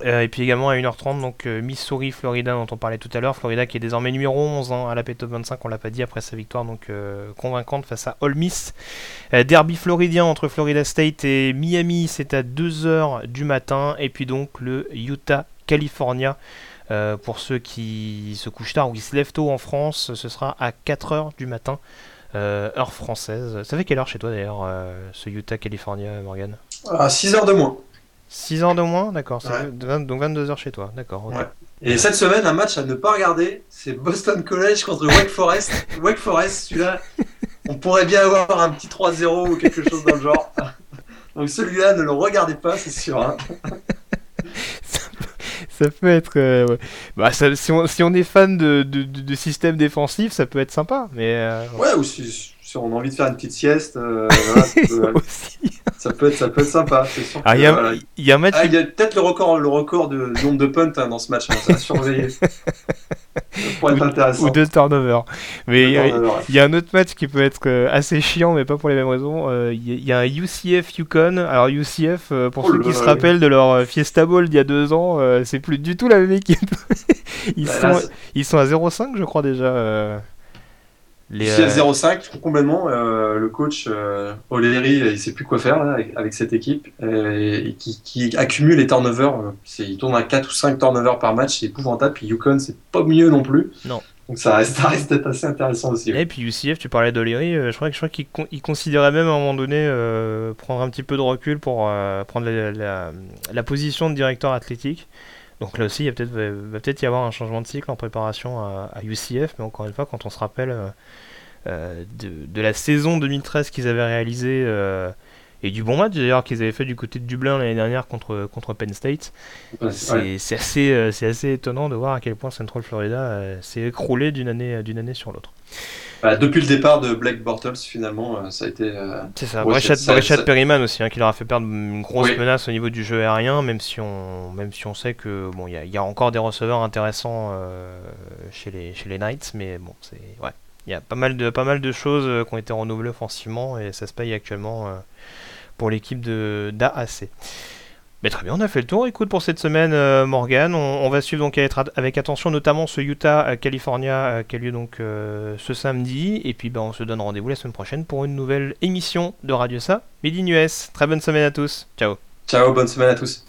Euh, et puis également à 1h30, donc euh, Missouri, Florida, dont on parlait tout à l'heure. Florida qui est désormais numéro 11 hein, à la P-Top 25, on l'a pas dit après sa victoire donc euh, convaincante face à Ole Miss. derby floridien entre Florida State et Miami, c'est à 2h du matin. Et puis donc le Utah-California. pour ceux qui se couchent tard ou qui se lèvent tôt en France, ce sera à 4h du matin, heure française. Ça fait quelle heure chez toi d'ailleurs, ce Utah-California, Morgan?
À 6h de moins.
6 ans de moins D'accord. Donc 22 heures chez toi. D'accord.
Et cette semaine, un match à ne pas regarder, c'est Boston College contre Wake Forest. [LAUGHS] Wake Forest, celui-là, on pourrait bien avoir un petit 3-0 ou quelque chose dans le genre. [LAUGHS] Donc celui-là, ne le regardez pas, c'est sûr. Hein.
ça, peut, être. Euh, bah, si, on, est fan de, de, système défensif, ça peut être sympa. Mais, euh,
Ouais, ou si, on a envie de faire une petite sieste, euh, [LAUGHS] ça, peut, être, ça peut être sympa.
Ah, il y, a, y a un match.
Ah, il y a peut-être le record, le record de nombre de punts hein, dans ce match, hein, [LAUGHS] ça va surveiller.
ou. Ou de turnover. Mais il y, a un autre match qui peut être euh, assez chiant, mais pas pour les mêmes raisons. Euh, il y, a un UCF Yukon. Alors, UCF, pour ceux qui se rappellent de leur Fiesta Bowl d'il y a deux ans, c'est plus du tout la même équipe. [LAUGHS] ils, bah, sont, ils sont à 0,5, je crois déjà.
Les, 0-5 complètement. Euh, le coach euh, O'Leary, il sait plus quoi faire avec, cette équipe et, qui, accumule les turnovers. Il tourne à 4 ou 5 turnovers par match, c'est épouvantable. Puis Yukon, c'est pas mieux non plus.
Non.
Donc ça reste, ça reste d'être assez intéressant aussi.
Et puis UCF, tu parlais d'O'Leary, euh, je crois, je crois qu'il considérait même à un moment donné prendre un petit peu de recul pour prendre la, position de directeur athlétique. Donc là aussi, il peut-être, va peut-être y avoir un changement de cycle en préparation à, UCF, mais encore une fois, quand on se rappelle euh, de, la saison 2013 qu'ils avaient réalisé euh, et du bon match d'ailleurs qu'ils avaient fait du côté de Dublin l'année dernière contre, contre Penn State. c'est assez, euh, assez étonnant de voir à quel point Central Florida s'est écroulé d'une année, d'une année sur l'autre.
Bah, depuis le départ de Blake Bortles, finalement, ça a été.
c'est ça, Breshad Perryman aussi, hein, qui leur a fait perdre une grosse menace au niveau du jeu aérien, même si on, même si on sait que bon, il y, y, a encore des receveurs intéressants chez, les, chez les Knights, mais bon, c'est. Ouais. Il y a pas mal de, pas mal de choses euh, qui ont été renouvelées offensivement et ça se paye actuellement euh, pour l'équipe d'AAC. Mais très bien, on a fait le tour. Écoute, pour cette semaine, euh, Morgan, on, va suivre donc avec attention notamment ce Utah-California qui a lieu donc ce samedi. Et puis ben, on se donne rendez-vous la semaine prochaine pour une nouvelle émission de Radio Sa Midi US. Très bonne semaine à tous. Ciao.
Ciao, bonne semaine à tous.